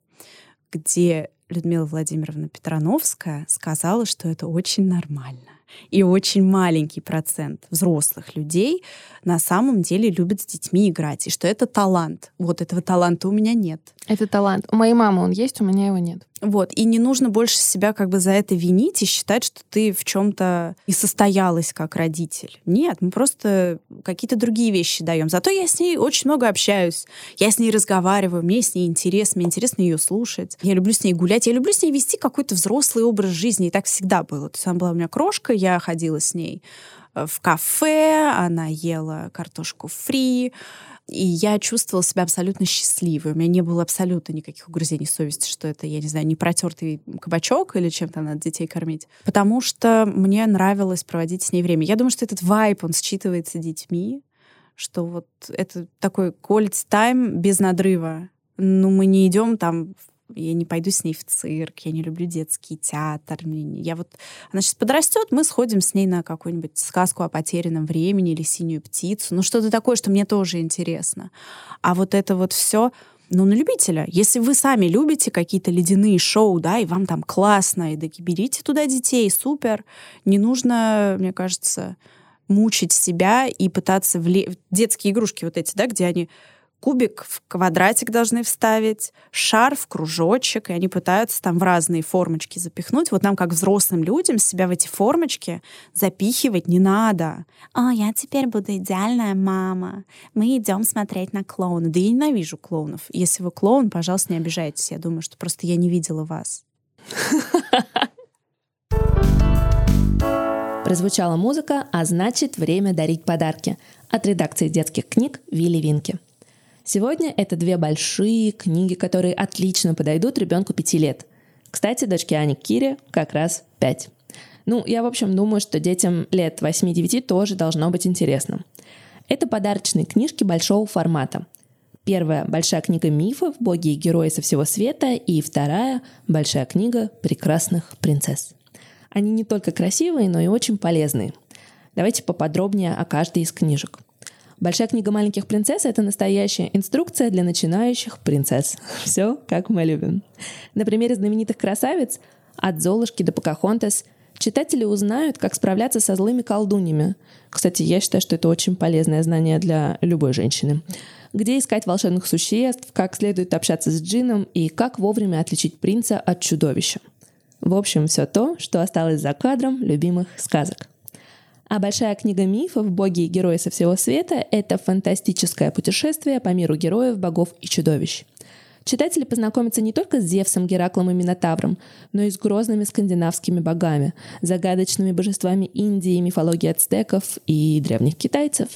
где Людмила Владимировна Петрановская сказала, что это очень нормально. И очень маленький процент взрослых людей на самом деле любят с детьми играть, и что это талант. Вот этого таланта у меня нет. Это талант. У моей мамы он есть, у меня его нет. Вот. И не нужно больше себя как бы за это винить и считать, что ты в чем-то не состоялась как родитель. Нет, мы просто какие-то другие вещи даем. Зато я с ней очень много общаюсь. Я с ней разговариваю, мне с ней интересно, мне интересно ее слушать. Я люблю с ней гулять, я люблю с ней вести какой-то взрослый образ жизни. И так всегда было. То есть она была у меня крошка, я ходила с ней э, в кафе, она ела картошку фри, и я чувствовала себя абсолютно счастливой. У меня не было абсолютно никаких угрызений совести, что это, я не знаю, не протертый кабачок или чем-то надо детей кормить. Потому что мне нравилось проводить с ней время. Я думаю, что этот вайп, он считывается детьми, что вот это такой quality time без надрыва. Ну, мы не идем там я не пойду с ней в цирк, я не люблю детский театр. Я вот, она сейчас подрастет, мы сходим с ней на какую-нибудь сказку о потерянном времени или синюю птицу. Ну, что-то такое, что мне тоже интересно. А вот это вот все, ну, на любителя. Если вы сами любите какие-то ледяные шоу, да, и вам там классно, и да, берите туда детей, супер. Не нужно, мне кажется, мучить себя и пытаться вле... детские игрушки вот эти, да, где они кубик в квадратик должны вставить, шар в кружочек, и они пытаются там в разные формочки запихнуть. Вот нам, как взрослым людям, себя в эти формочки запихивать не надо. «О, я теперь буду идеальная мама. Мы идем смотреть на клоуна». Да я ненавижу клоунов. Если вы клоун, пожалуйста, не обижайтесь. Я думаю, что просто я не видела вас. Прозвучала музыка, а значит, время дарить подарки. От редакции детских книг Вилли Винки. Сегодня это две большие книги, которые отлично подойдут ребенку пяти лет. Кстати, дочке Ани Кире как раз пять. Ну, я, в общем, думаю, что детям лет 8-9 тоже должно быть интересно. Это подарочные книжки большого формата. Первая – большая книга мифов «Боги и герои со всего света», и вторая – большая книга прекрасных принцесс. Они не только красивые, но и очень полезные. Давайте поподробнее о каждой из книжек. Большая книга маленьких принцесс — это настоящая инструкция для начинающих принцесс. Все, как мы любим. На примере знаменитых красавиц от Золушки до Покахонтас читатели узнают, как справляться со злыми колдуньями. Кстати, я считаю, что это очень полезное знание для любой женщины. Где искать волшебных существ, как следует общаться с джином и как вовремя отличить принца от чудовища. В общем, все то, что осталось за кадром любимых сказок. А большая книга мифов «Боги и герои со всего света» — это фантастическое путешествие по миру героев, богов и чудовищ. Читатели познакомятся не только с Зевсом, Гераклом и Минотавром, но и с грозными скандинавскими богами, загадочными божествами Индии, мифологии ацтеков и древних китайцев.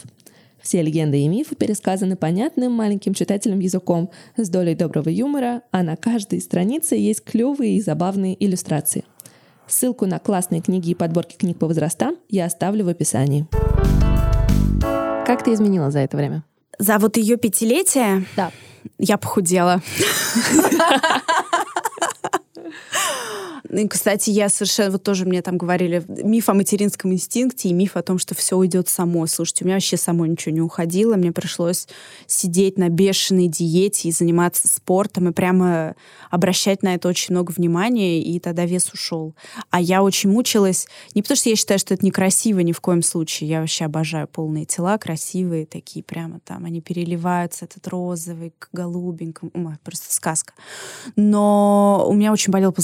Все легенды и мифы пересказаны понятным маленьким читателям языком с долей доброго юмора, а на каждой странице есть клевые и забавные иллюстрации. Ссылку на классные книги и подборки книг по возрастам я оставлю в описании. Как ты изменила за это время? За вот ее пятилетие? Да. Я похудела. Кстати, я совершенно, вот тоже мне там говорили, миф о материнском инстинкте и миф о том, что все уйдет само. Слушайте, у меня вообще само ничего не уходило, мне пришлось сидеть на бешеной диете и заниматься спортом, и прямо обращать на это очень много внимания, и тогда вес ушел. А я очень мучилась, не потому что я считаю, что это некрасиво ни в коем случае, я вообще обожаю полные тела, красивые такие прямо там, они переливаются, этот розовый к голубенькому, просто сказка. Но у меня очень болел позвоночник.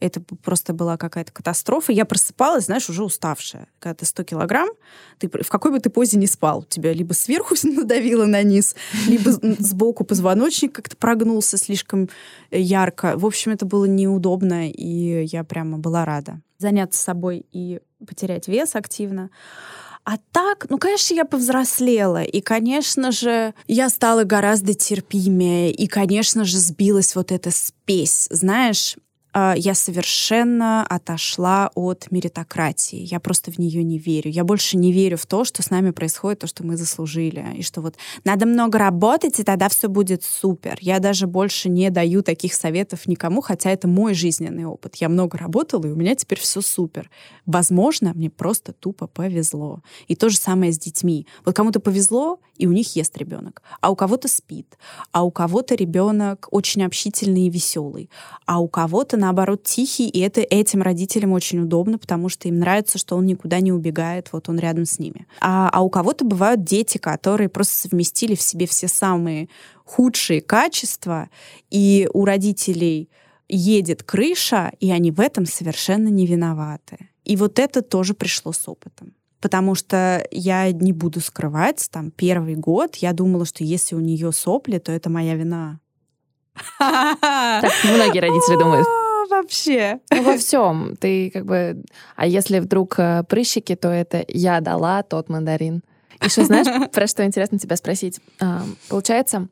Это просто была какая-то катастрофа. Я просыпалась, знаешь, уже уставшая. Когда ты 100 килограмм, ты, в какой бы ты позе не спал, тебя либо сверху надавило на низ, либо сбоку позвоночник как-то прогнулся слишком э, ярко. В общем, это было неудобно, и я прямо была рада заняться собой и потерять вес активно. А так, ну, конечно, я повзрослела, и, конечно же, я стала гораздо терпимее, и, конечно же, сбилась вот эта спесь. Знаешь, я совершенно отошла от меритократии. Я просто в нее не верю. Я больше не верю в то, что с нами происходит, то, что мы заслужили. И что вот надо много работать, и тогда все будет супер. Я даже больше не даю таких советов никому, хотя это мой жизненный опыт. Я много работала, и у меня теперь все супер. Возможно, мне просто тупо повезло. И то же самое с детьми. Вот кому-то повезло, и у них ест ребенок. А у кого-то спит. А у кого-то ребенок очень общительный и веселый. А у кого-то наоборот, тихий, и это этим родителям очень удобно, потому что им нравится, что он никуда не убегает, вот он рядом с ними. А, а у кого-то бывают дети, которые просто совместили в себе все самые худшие качества, и у родителей едет крыша, и они в этом совершенно не виноваты. И вот это тоже пришло с опытом. Потому что я не буду скрывать, там, первый год я думала, что если у нее сопли, то это моя вина. Так многие родители думают вообще? Ну, во всем. Ты как бы... А если вдруг э, прыщики, то это я дала тот мандарин. Еще знаешь, про что интересно тебя спросить? Получается,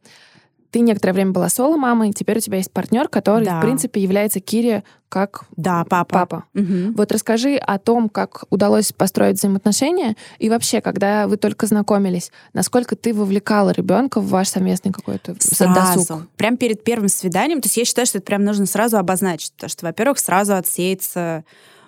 ты некоторое время была соло-мамой, теперь у тебя есть партнер, который, да. в принципе, является Кире как да, папа. папа. Угу. Вот расскажи о том, как удалось построить взаимоотношения, и вообще, когда вы только знакомились, насколько ты вовлекала ребенка в ваш совместный какой-то сразу. досуг? Прям перед первым свиданием. То есть я считаю, что это прям нужно сразу обозначить, потому что, во-первых, сразу отсеется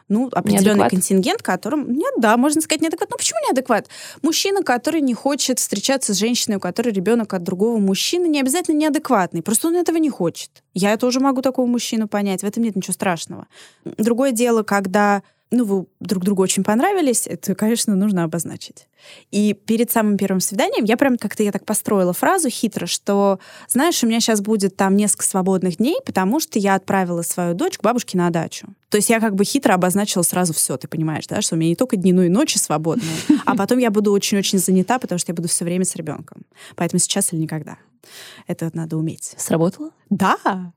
ну, определенный неадекват. контингент, которым... Нет, да, можно сказать неадекват. Ну, почему неадекват? Мужчина, который не хочет встречаться с женщиной, у которой ребенок от другого мужчины, не обязательно неадекватный. Просто он этого не хочет. Я тоже могу такого мужчину понять. В этом нет ничего страшного. Другое дело, когда ну, вы друг другу очень понравились, это, конечно, нужно обозначить. И перед самым первым свиданием я прям как-то я так построила фразу хитро, что, знаешь, у меня сейчас будет там несколько свободных дней, потому что я отправила свою дочь к бабушке на дачу. То есть я как бы хитро обозначила сразу все, ты понимаешь, да, что у меня не только дни, но и ночи свободные, а потом я буду очень-очень занята, потому что я буду все время с ребенком. Поэтому сейчас или никогда. Это вот надо уметь. Сработало? Да.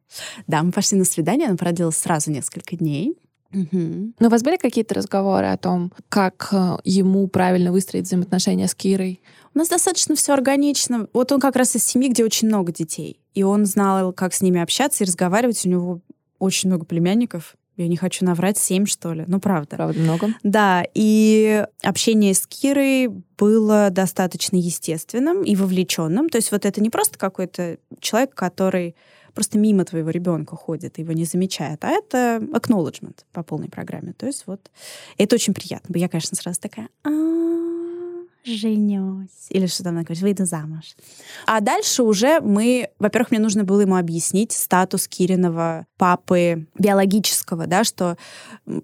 Да, мы пошли на свидание, она проделала сразу несколько дней. Мгм. Ну, у вас были какие-то разговоры о том, как э, ему правильно выстроить взаимоотношения с Кирой? У нас достаточно все органично. Вот он как раз из семьи, где очень много детей. И он знал, как с ними общаться и разговаривать. У него очень много племянников. Я не хочу наврать, семь, что ли. Ну, правда. Правда, много. Да, и общение с Кирой было достаточно естественным и вовлеченным. То есть вот это не просто какой-то человек, который просто мимо твоего ребенка ходит, его не замечает, а это acknowledgement по полной программе. То есть вот это очень приятно. Я, конечно, сразу такая, «А, женюсь. Или что там говорит, выйду замуж. А дальше уже мы, во-первых, мне нужно было ему объяснить статус Кириного папы биологического, да, что,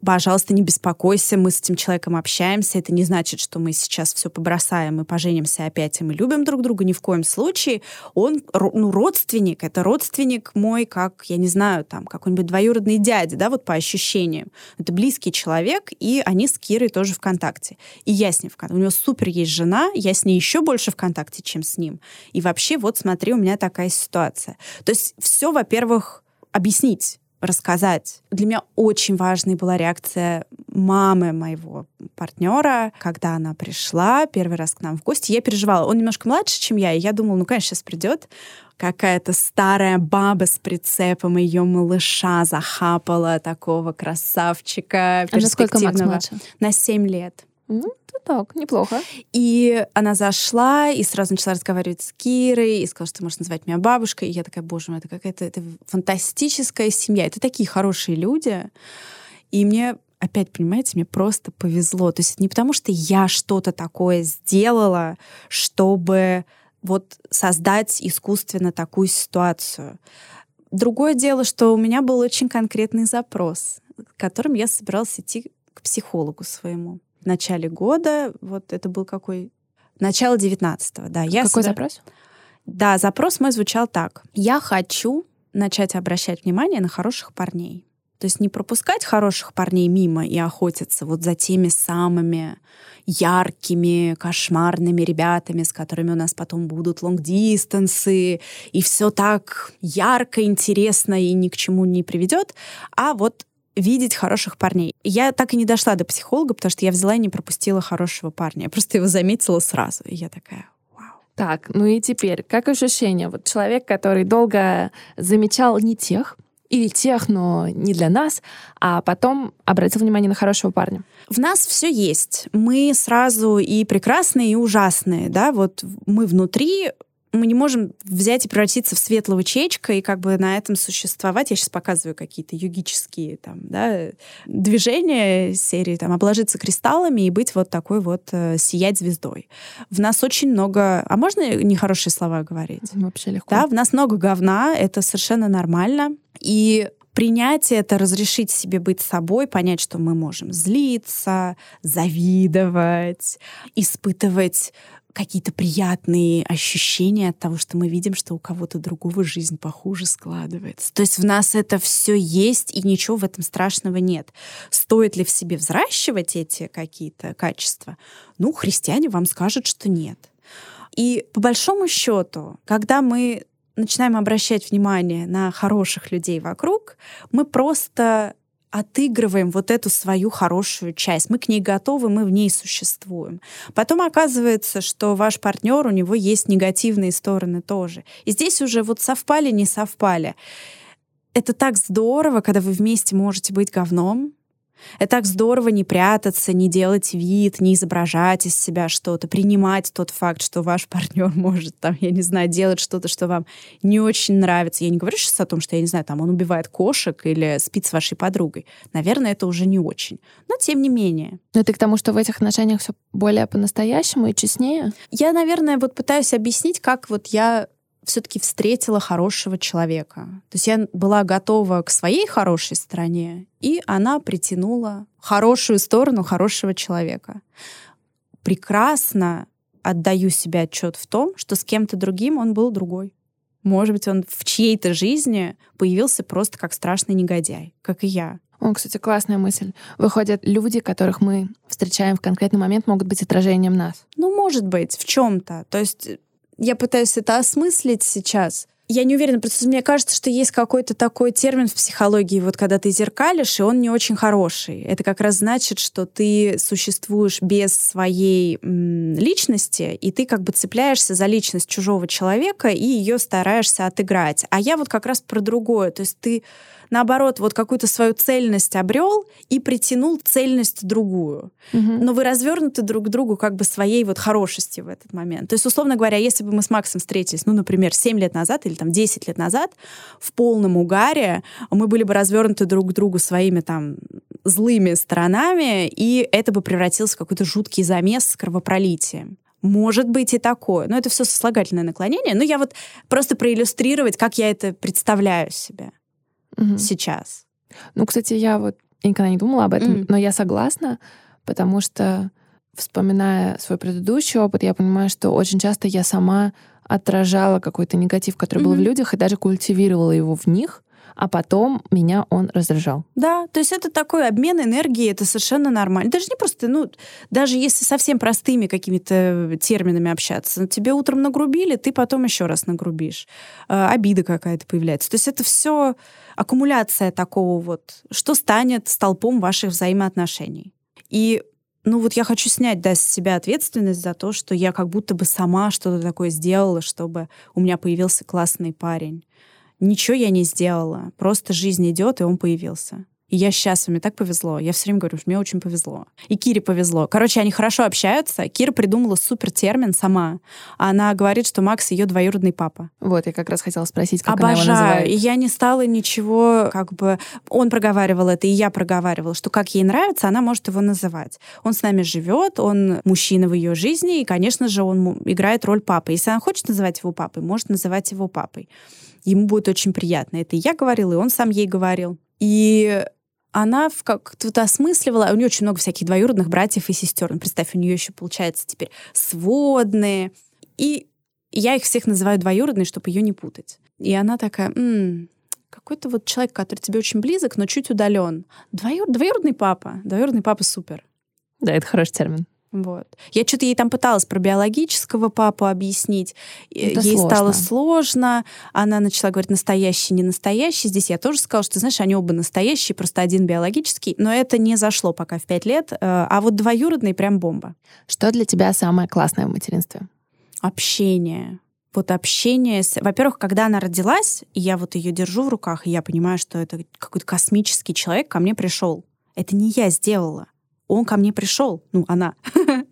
пожалуйста, не беспокойся, мы с этим человеком общаемся, это не значит, что мы сейчас все побросаем и поженимся опять, и мы любим друг друга, ни в коем случае. Он, ну, родственник, это родственник мой, как, я не знаю, там, какой-нибудь двоюродный дядя, да, вот по ощущениям. Это близкий человек, и они с Кирой тоже в контакте. И я с ним в контакте. У него супер есть жена, я с ней еще больше в контакте, чем с ним. И вообще, вот смотри, у меня такая ситуация. То есть все, во-первых, объяснить, рассказать. Для меня очень важной была реакция мамы моего партнера, когда она пришла первый раз к нам в гости. Я переживала. Он немножко младше, чем я, и я думала, ну, конечно, сейчас придет какая-то старая баба с прицепом, ее малыша захапала, такого красавчика, А насколько Макс перспективного. младше? На 7 лет. Ну, это так, неплохо. И она зашла и сразу начала разговаривать с Кирой и сказала, что ты можешь назвать меня бабушкой. И я такая, боже мой, это какая-то это фантастическая семья. Это такие хорошие люди. И мне опять, понимаете, мне просто повезло. То есть это не потому, что я что-то такое сделала, чтобы вот создать искусственно такую ситуацию. Другое дело, что у меня был очень конкретный запрос, которым я собиралась идти к психологу своему. В начале года, вот это был какой... Начало 19-го, да. Я Какой собира- запрос? Да, запрос мой звучал так. Я хочу начать обращать внимание на хороших парней. То есть не пропускать хороших парней мимо и охотиться вот за теми самыми яркими, кошмарными ребятами, с которыми у нас потом будут лонгдистансы, и все так ярко, интересно и ни к чему не приведет, а вот видеть хороших парней. Я так и не дошла до психолога, потому что я взяла и не пропустила хорошего парня. Я просто его заметила сразу. И я такая, вау. Так, ну и теперь, как ощущение? Вот человек, который долго замечал не тех, или тех, но не для нас, а потом обратил внимание на хорошего парня. В нас все есть. Мы сразу и прекрасные, и ужасные, да, вот мы внутри, мы не можем взять и превратиться в светлого чечка и как бы на этом существовать. Я сейчас показываю какие-то йогические там, да, движения серии, там, обложиться кристаллами и быть вот такой вот, э, сиять звездой. В нас очень много... А можно нехорошие слова говорить? Вообще легко. Да, в нас много говна, это совершенно нормально. И принять это, разрешить себе быть собой, понять, что мы можем злиться, завидовать, испытывать какие-то приятные ощущения от того, что мы видим, что у кого-то другого жизнь похуже складывается. То есть в нас это все есть, и ничего в этом страшного нет. Стоит ли в себе взращивать эти какие-то качества? Ну, христиане вам скажут, что нет. И по большому счету, когда мы начинаем обращать внимание на хороших людей вокруг, мы просто отыгрываем вот эту свою хорошую часть. Мы к ней готовы, мы в ней существуем. Потом оказывается, что ваш партнер, у него есть негативные стороны тоже. И здесь уже вот совпали, не совпали. Это так здорово, когда вы вместе можете быть говном, это так здорово не прятаться, не делать вид, не изображать из себя что-то, принимать тот факт, что ваш партнер может, там, я не знаю, делать что-то, что вам не очень нравится. Я не говорю сейчас о том, что, я не знаю, там, он убивает кошек или спит с вашей подругой. Наверное, это уже не очень. Но тем не менее. Но это к тому, что в этих отношениях все более по-настоящему и честнее. Я, наверное, вот пытаюсь объяснить, как вот я все-таки встретила хорошего человека. То есть я была готова к своей хорошей стороне, и она притянула хорошую сторону хорошего человека. Прекрасно отдаю себе отчет в том, что с кем-то другим он был другой. Может быть, он в чьей-то жизни появился просто как страшный негодяй, как и я. О, кстати, классная мысль. Выходят, люди, которых мы встречаем в конкретный момент, могут быть отражением нас. Ну, может быть, в чем-то. То есть я пытаюсь это осмыслить сейчас. Я не уверена, просто мне кажется, что есть какой-то такой термин в психологии, вот когда ты зеркалишь, и он не очень хороший. Это как раз значит, что ты существуешь без своей м, личности, и ты как бы цепляешься за личность чужого человека и ее стараешься отыграть. А я вот как раз про другое. То есть ты наоборот, вот какую-то свою цельность обрел и притянул цельность другую. Угу. Но вы развернуты друг к другу как бы своей вот хорошести в этот момент. То есть, условно говоря, если бы мы с Максом встретились, ну, например, 7 лет назад или там 10 лет назад, в полном угаре, мы были бы развернуты друг к другу своими там злыми сторонами, и это бы превратилось в какой-то жуткий замес с кровопролитием. Может быть и такое. Но это все сослагательное наклонение. Но я вот просто проиллюстрировать, как я это представляю себе угу. сейчас. Ну, кстати, я вот никогда не думала об этом, mm. но я согласна, потому что, вспоминая свой предыдущий опыт, я понимаю, что очень часто я сама отражала какой-то негатив, который mm-hmm. был в людях, и даже культивировала его в них а потом меня он раздражал. Да, то есть это такой обмен энергии, это совершенно нормально. Даже не просто, ну, даже если совсем простыми какими-то терминами общаться, тебе утром нагрубили, ты потом еще раз нагрубишь. Э, обида какая-то появляется. То есть это все аккумуляция такого вот, что станет столпом ваших взаимоотношений. И ну вот я хочу снять да, с себя ответственность за то, что я как будто бы сама что-то такое сделала, чтобы у меня появился классный парень. Ничего я не сделала. Просто жизнь идет, и он появился. И я счастлива, мне так повезло. Я все время говорю, что мне очень повезло. И Кире повезло. Короче, они хорошо общаются. Кира придумала супер термин сама. Она говорит, что Макс ее двоюродный папа. Вот, я как раз хотела спросить, как Обожаю. она его называет. И я не стала ничего, как бы... Он проговаривал это, и я проговаривала, что как ей нравится, она может его называть. Он с нами живет, он мужчина в ее жизни, и, конечно же, он играет роль папы. Если она хочет называть его папой, может называть его папой ему будет очень приятно. Это я говорила, и он сам ей говорил. И она как-то осмысливала, у нее очень много всяких двоюродных братьев и сестер. Ну, представь, у нее еще получается теперь сводные. И я их всех называю двоюродные, чтобы ее не путать. И она такая, м-м, какой-то вот человек, который тебе очень близок, но чуть удален. Двоюр... Двоюродный папа. Двоюродный папа супер. Да, это хороший термин. Вот. Я что-то ей там пыталась про биологического папу объяснить. Это ей сложно. стало сложно. Она начала говорить настоящий, не настоящий. Здесь я тоже сказала, что, знаешь, они оба настоящие, просто один биологический. Но это не зашло пока в пять лет. Э, а вот двоюродный прям бомба. Что для тебя самое классное в материнстве? Общение вот общение с... Во-первых, когда она родилась, я вот ее держу в руках, и я понимаю, что это какой-то космический человек ко мне пришел. Это не я сделала он ко мне пришел, ну, она.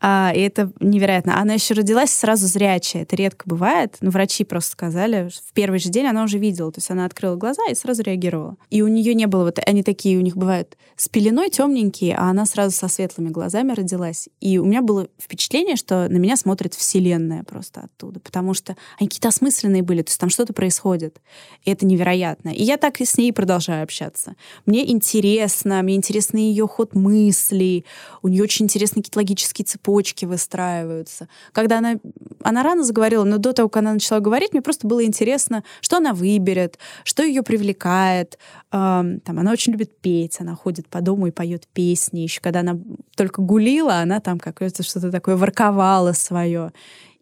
А, и это невероятно. Она еще родилась сразу зрячая. Это редко бывает. Но врачи просто сказали, в первый же день она уже видела. То есть она открыла глаза и сразу реагировала. И у нее не было вот... Они такие у них бывают с пеленой темненькие, а она сразу со светлыми глазами родилась. И у меня было впечатление, что на меня смотрит вселенная просто оттуда. Потому что они какие-то осмысленные были. То есть там что-то происходит. И это невероятно. И я так и с ней продолжаю общаться. Мне интересно, мне интересны ее ход мыслей. У нее очень интересные какие-то логические цепочки цепочки выстраиваются. Когда она, она рано заговорила, но до того, как она начала говорить, мне просто было интересно, что она выберет, что ее привлекает. Эм, там, она очень любит петь, она ходит по дому и поет песни. Еще когда она только гулила, она там какое-то что-то такое ворковала свое.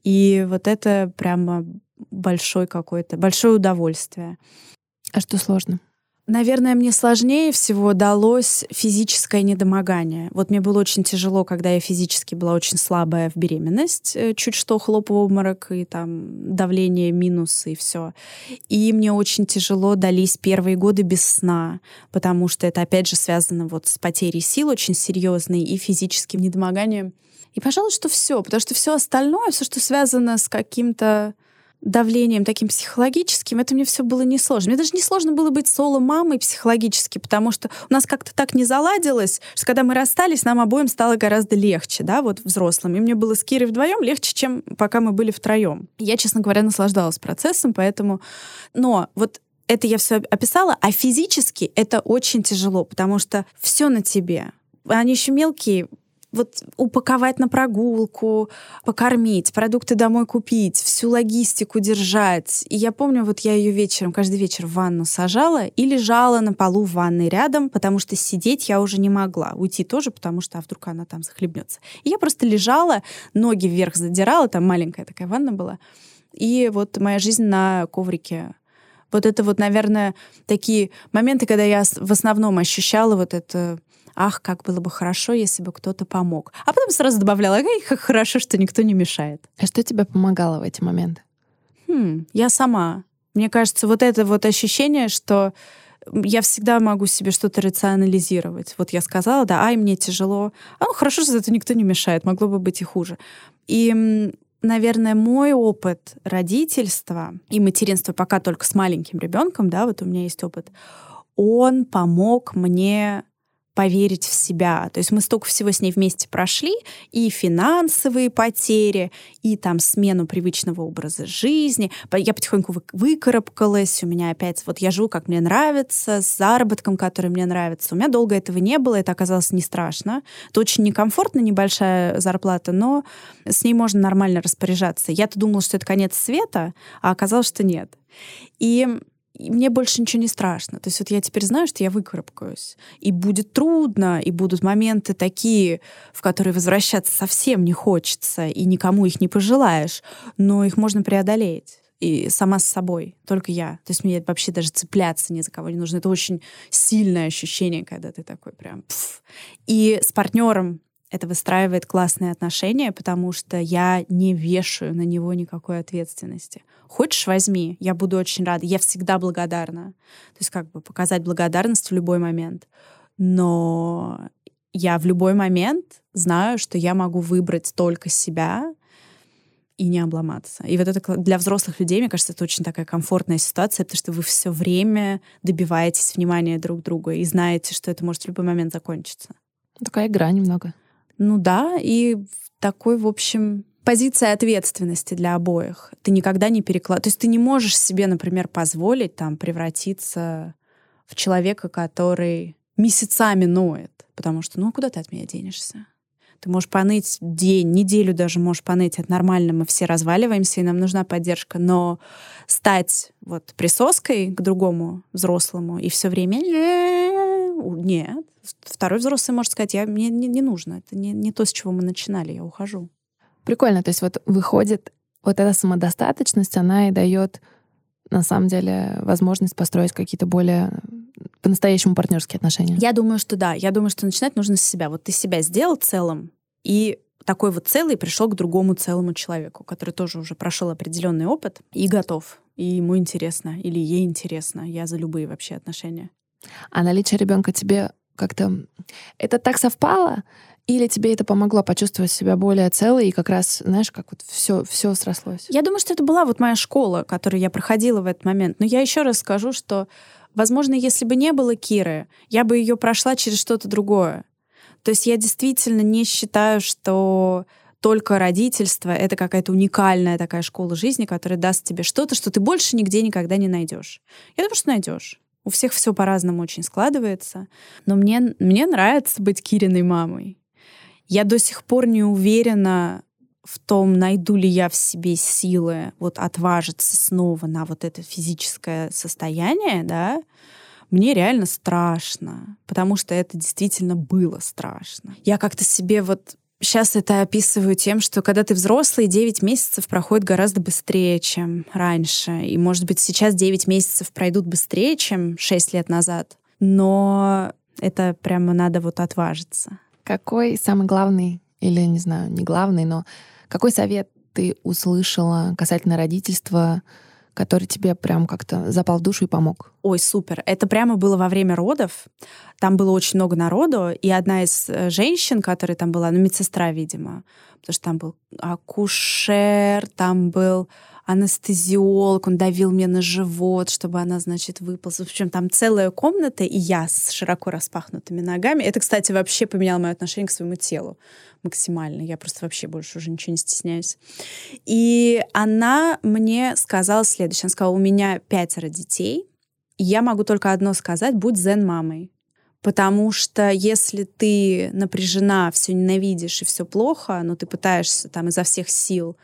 И вот это прямо большое какое-то, большое удовольствие. А что сложно? Наверное, мне сложнее всего далось физическое недомогание. Вот мне было очень тяжело, когда я физически была очень слабая в беременность, э, чуть что хлоп в обморок, и там давление минус, и все. И мне очень тяжело дались первые годы без сна, потому что это, опять же, связано вот с потерей сил очень серьезной и физическим недомоганием. И, пожалуй, что все, потому что все остальное, все, что связано с каким-то давлением таким психологическим, это мне все было несложно. Мне даже не сложно было быть соло-мамой психологически, потому что у нас как-то так не заладилось, что когда мы расстались, нам обоим стало гораздо легче, да, вот взрослым. И мне было с Кирой вдвоем легче, чем пока мы были втроем. Я, честно говоря, наслаждалась процессом, поэтому... Но вот это я все описала, а физически это очень тяжело, потому что все на тебе. Они еще мелкие, вот упаковать на прогулку, покормить, продукты домой купить, всю логистику держать. И я помню, вот я ее вечером, каждый вечер в ванну сажала и лежала на полу в ванной рядом, потому что сидеть я уже не могла. Уйти тоже, потому что а вдруг она там захлебнется. И я просто лежала, ноги вверх задирала, там маленькая такая ванна была, и вот моя жизнь на коврике. Вот это вот, наверное, такие моменты, когда я в основном ощущала вот это ах, как было бы хорошо, если бы кто-то помог. А потом сразу добавляла, ай, как хорошо, что никто не мешает. А что тебе помогало в эти моменты? Хм, я сама. Мне кажется, вот это вот ощущение, что я всегда могу себе что-то рационализировать. Вот я сказала, да, ай, мне тяжело. А ну, хорошо, что это никто не мешает, могло бы быть и хуже. И наверное, мой опыт родительства и материнства пока только с маленьким ребенком, да, вот у меня есть опыт, он помог мне поверить в себя. То есть мы столько всего с ней вместе прошли, и финансовые потери, и там смену привычного образа жизни. Я потихоньку выкарабкалась, у меня опять, вот я живу, как мне нравится, с заработком, который мне нравится. У меня долго этого не было, это оказалось не страшно. Это очень некомфортно, небольшая зарплата, но с ней можно нормально распоряжаться. Я-то думала, что это конец света, а оказалось, что нет. И и мне больше ничего не страшно. То есть вот я теперь знаю, что я выкарабкаюсь. И будет трудно, и будут моменты такие, в которые возвращаться совсем не хочется, и никому их не пожелаешь, но их можно преодолеть. И сама с собой, только я. То есть мне вообще даже цепляться ни за кого не нужно. Это очень сильное ощущение, когда ты такой прям... Пф. И с партнером это выстраивает классные отношения, потому что я не вешаю на него никакой ответственности. Хочешь, возьми, я буду очень рада. Я всегда благодарна. То есть как бы показать благодарность в любой момент. Но я в любой момент знаю, что я могу выбрать только себя и не обломаться. И вот это для взрослых людей, мне кажется, это очень такая комфортная ситуация, потому что вы все время добиваетесь внимания друг друга и знаете, что это может в любой момент закончиться. Такая игра немного. Ну да, и такой, в общем, позиция ответственности для обоих. Ты никогда не перекладываешь. То есть ты не можешь себе, например, позволить там превратиться в человека, который месяцами ноет, потому что, ну, а куда ты от меня денешься? Ты можешь поныть день, неделю даже можешь поныть, это нормально, мы все разваливаемся, и нам нужна поддержка, но стать вот присоской к другому взрослому и все время нет, второй взрослый может сказать, я, мне не, не нужно, это не, не то, с чего мы начинали, я ухожу. Прикольно, то есть вот выходит, вот эта самодостаточность, она и дает на самом деле возможность построить какие-то более по-настоящему партнерские отношения. Я думаю, что да. Я думаю, что начинать нужно с себя. Вот ты себя сделал целым, и такой вот целый пришел к другому целому человеку, который тоже уже прошел определенный опыт и готов. И ему интересно, или ей интересно. Я за любые вообще отношения. А наличие ребенка тебе как-то это так совпало? Или тебе это помогло почувствовать себя более целой и как раз, знаешь, как вот все, все срослось? Я думаю, что это была вот моя школа, которую я проходила в этот момент. Но я еще раз скажу, что, возможно, если бы не было Киры, я бы ее прошла через что-то другое. То есть я действительно не считаю, что только родительство — это какая-то уникальная такая школа жизни, которая даст тебе что-то, что ты больше нигде никогда не найдешь. Я думаю, что найдешь. У всех все по-разному очень складывается. Но мне, мне нравится быть Кириной мамой. Я до сих пор не уверена в том, найду ли я в себе силы вот отважиться снова на вот это физическое состояние, да, мне реально страшно, потому что это действительно было страшно. Я как-то себе вот сейчас это описываю тем, что когда ты взрослый, 9 месяцев проходит гораздо быстрее, чем раньше. И, может быть, сейчас 9 месяцев пройдут быстрее, чем 6 лет назад. Но это прямо надо вот отважиться. Какой самый главный, или, не знаю, не главный, но какой совет ты услышала касательно родительства, который тебе прям как-то запал в душу и помог? Ой, супер. Это прямо было во время родов. Там было очень много народу, и одна из э, женщин, которая там была, ну, медсестра, видимо, потому что там был акушер, там был анестезиолог, он давил мне на живот, чтобы она, значит, выползла. В общем, там целая комната, и я с широко распахнутыми ногами. Это, кстати, вообще поменяло мое отношение к своему телу максимально. Я просто вообще больше уже ничего не стесняюсь. И она мне сказала следующее. Она сказала, у меня пятеро детей, я могу только одно сказать, будь зен-мамой. Потому что если ты напряжена, все ненавидишь и все плохо, но ты пытаешься там изо всех сил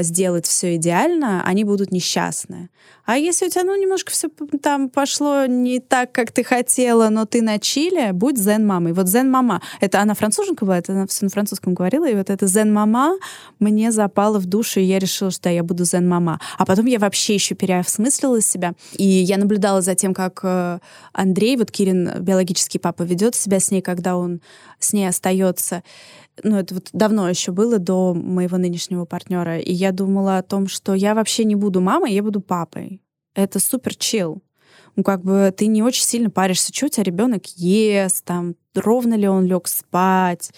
сделать все идеально, они будут несчастны. А если у тебя, ну, немножко все там пошло не так, как ты хотела, но ты на чиле, будь зен-мамой. Вот зен-мама, это она француженка была, это она все на французском говорила, и вот эта зен-мама мне запала в душу, и я решила, что да, я буду зен-мама. А потом я вообще еще переосмыслила себя, и я наблюдала за тем, как э, Андрей, вот Кирин, биологический папа, ведет себя с ней, когда он с ней остается ну, это вот давно еще было, до моего нынешнего партнера, и я думала о том, что я вообще не буду мамой, я буду папой. Это супер чил. Ну, как бы ты не очень сильно паришься, что у тебя ребенок ест, там, ровно ли он лег спать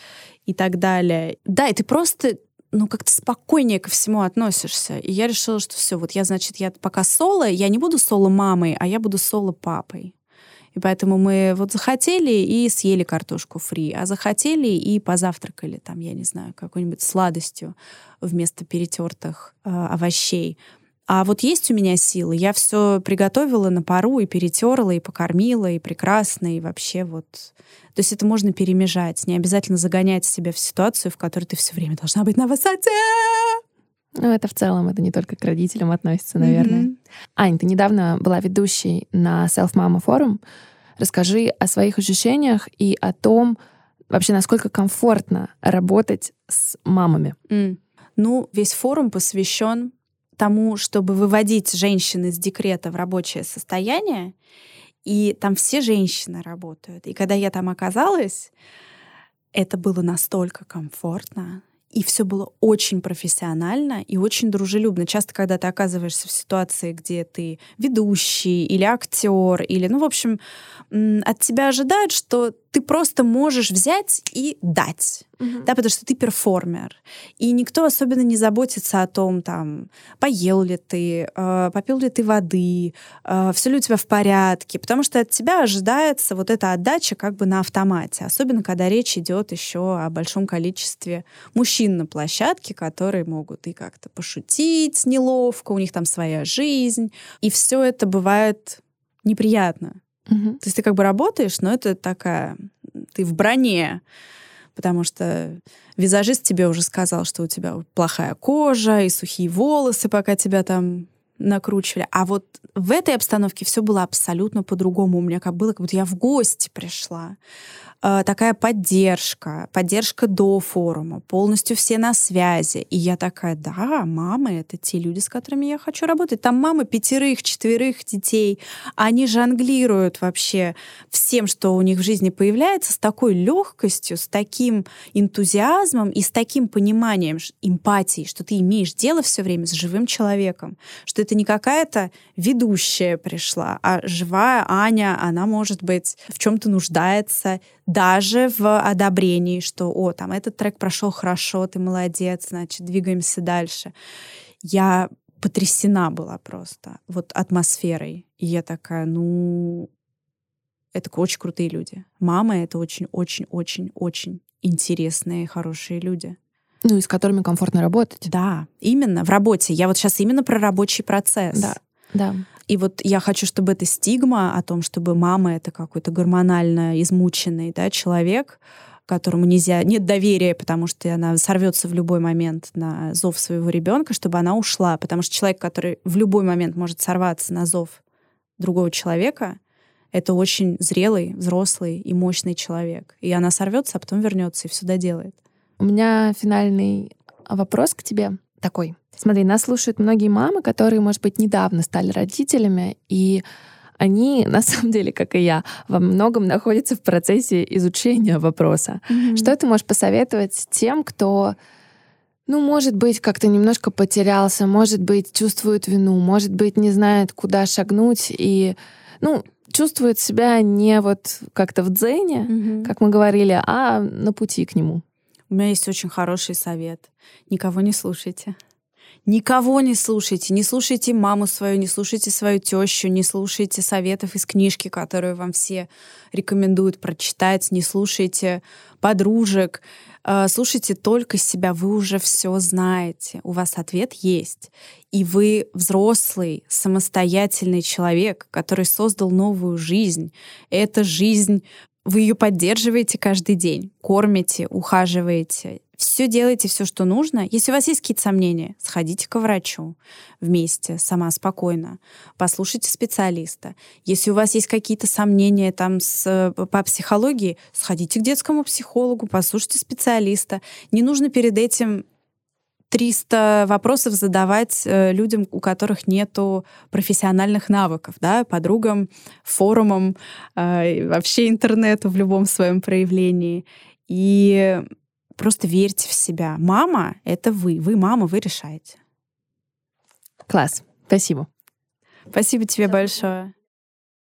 и так далее. Да, и ты просто ну, как-то спокойнее ко всему относишься. И я решила, что все, вот я, значит, я пока соло, я не буду соло мамой, а я буду соло папой. И поэтому мы вот захотели и съели картошку фри, а захотели и позавтракали там, я не знаю, какой-нибудь сладостью вместо перетертых э, овощей. А вот есть у меня силы, я все приготовила на пару и перетерла, и покормила, и прекрасно, и вообще вот... То есть это можно перемежать, не обязательно загонять себя в ситуацию, в которой ты все время должна быть на высоте. Ну, это в целом, это не только к родителям относится, наверное. Mm-hmm. Ань, ты недавно была ведущей на Self Mama форум. Расскажи о своих ощущениях и о том, вообще, насколько комфортно работать с мамами. Mm. Ну, весь форум посвящен тому, чтобы выводить женщин из декрета в рабочее состояние. И там все женщины работают. И когда я там оказалась, это было настолько комфортно и все было очень профессионально и очень дружелюбно. Часто, когда ты оказываешься в ситуации, где ты ведущий или актер, или, ну, в общем, от тебя ожидают, что ты просто можешь взять и дать. Угу. Да, потому что ты перформер. И никто особенно не заботится о том, там, поел ли ты, э, попил ли ты воды, э, все ли у тебя в порядке. Потому что от тебя ожидается вот эта отдача как бы на автомате. Особенно, когда речь идет еще о большом количестве мужчин на площадке, которые могут и как-то пошутить неловко, у них там своя жизнь. И все это бывает неприятно. Угу. То есть ты как бы работаешь, но это такая... Ты в броне, потому что визажист тебе уже сказал, что у тебя плохая кожа и сухие волосы, пока тебя там накручивали. А вот в этой обстановке все было абсолютно по-другому. У меня как было, как будто я в гости пришла. Э, такая поддержка, поддержка до форума, полностью все на связи. И я такая, да, мамы — это те люди, с которыми я хочу работать. Там мамы пятерых, четверых детей. Они жонглируют вообще всем, что у них в жизни появляется, с такой легкостью, с таким энтузиазмом и с таким пониманием, эмпатией, что ты имеешь дело все время с живым человеком, что это не какая-то ведущая пришла, а живая Аня, она, может быть, в чем-то нуждается, даже в одобрении, что, о, там, этот трек прошел хорошо, ты молодец, значит, двигаемся дальше. Я потрясена была просто вот атмосферой. И я такая, ну, это очень крутые люди. Мама — это очень-очень-очень-очень интересные, хорошие люди. Ну, и с которыми комфортно работать. Да, именно, в работе. Я вот сейчас именно про рабочий процесс. Да, да. И вот я хочу, чтобы эта стигма о том, чтобы мама это какой-то гормонально измученный да, человек, которому нельзя, нет доверия, потому что она сорвется в любой момент на зов своего ребенка, чтобы она ушла. Потому что человек, который в любой момент может сорваться на зов другого человека, это очень зрелый, взрослый и мощный человек. И она сорвется, а потом вернется и все доделает. У меня финальный вопрос к тебе такой. Смотри, нас слушают многие мамы, которые, может быть, недавно стали родителями, и они, на самом деле, как и я, во многом находятся в процессе изучения вопроса. Mm-hmm. Что ты можешь посоветовать тем, кто, ну, может быть, как-то немножко потерялся, может быть, чувствует вину, может быть, не знает, куда шагнуть, и, ну, чувствует себя не вот как-то в дзене, mm-hmm. как мы говорили, а на пути к нему? У меня есть очень хороший совет. Никого не слушайте. Никого не слушайте, не слушайте маму свою, не слушайте свою тещу, не слушайте советов из книжки, которые вам все рекомендуют прочитать, не слушайте подружек, э, слушайте только себя, вы уже все знаете, у вас ответ есть, и вы взрослый, самостоятельный человек, который создал новую жизнь. Эта жизнь вы ее поддерживаете каждый день, кормите, ухаживаете, все делайте, все, что нужно. Если у вас есть какие-то сомнения, сходите к врачу вместе, сама спокойно. Послушайте специалиста. Если у вас есть какие-то сомнения там с, по психологии, сходите к детскому психологу, послушайте специалиста. Не нужно перед этим 300 вопросов задавать э, людям, у которых нету профессиональных навыков, да, подругам, форумам, э, вообще интернету в любом своем проявлении. И Просто верьте в себя. Мама — это вы. Вы мама, вы решаете. Класс. Спасибо. Спасибо тебе большое.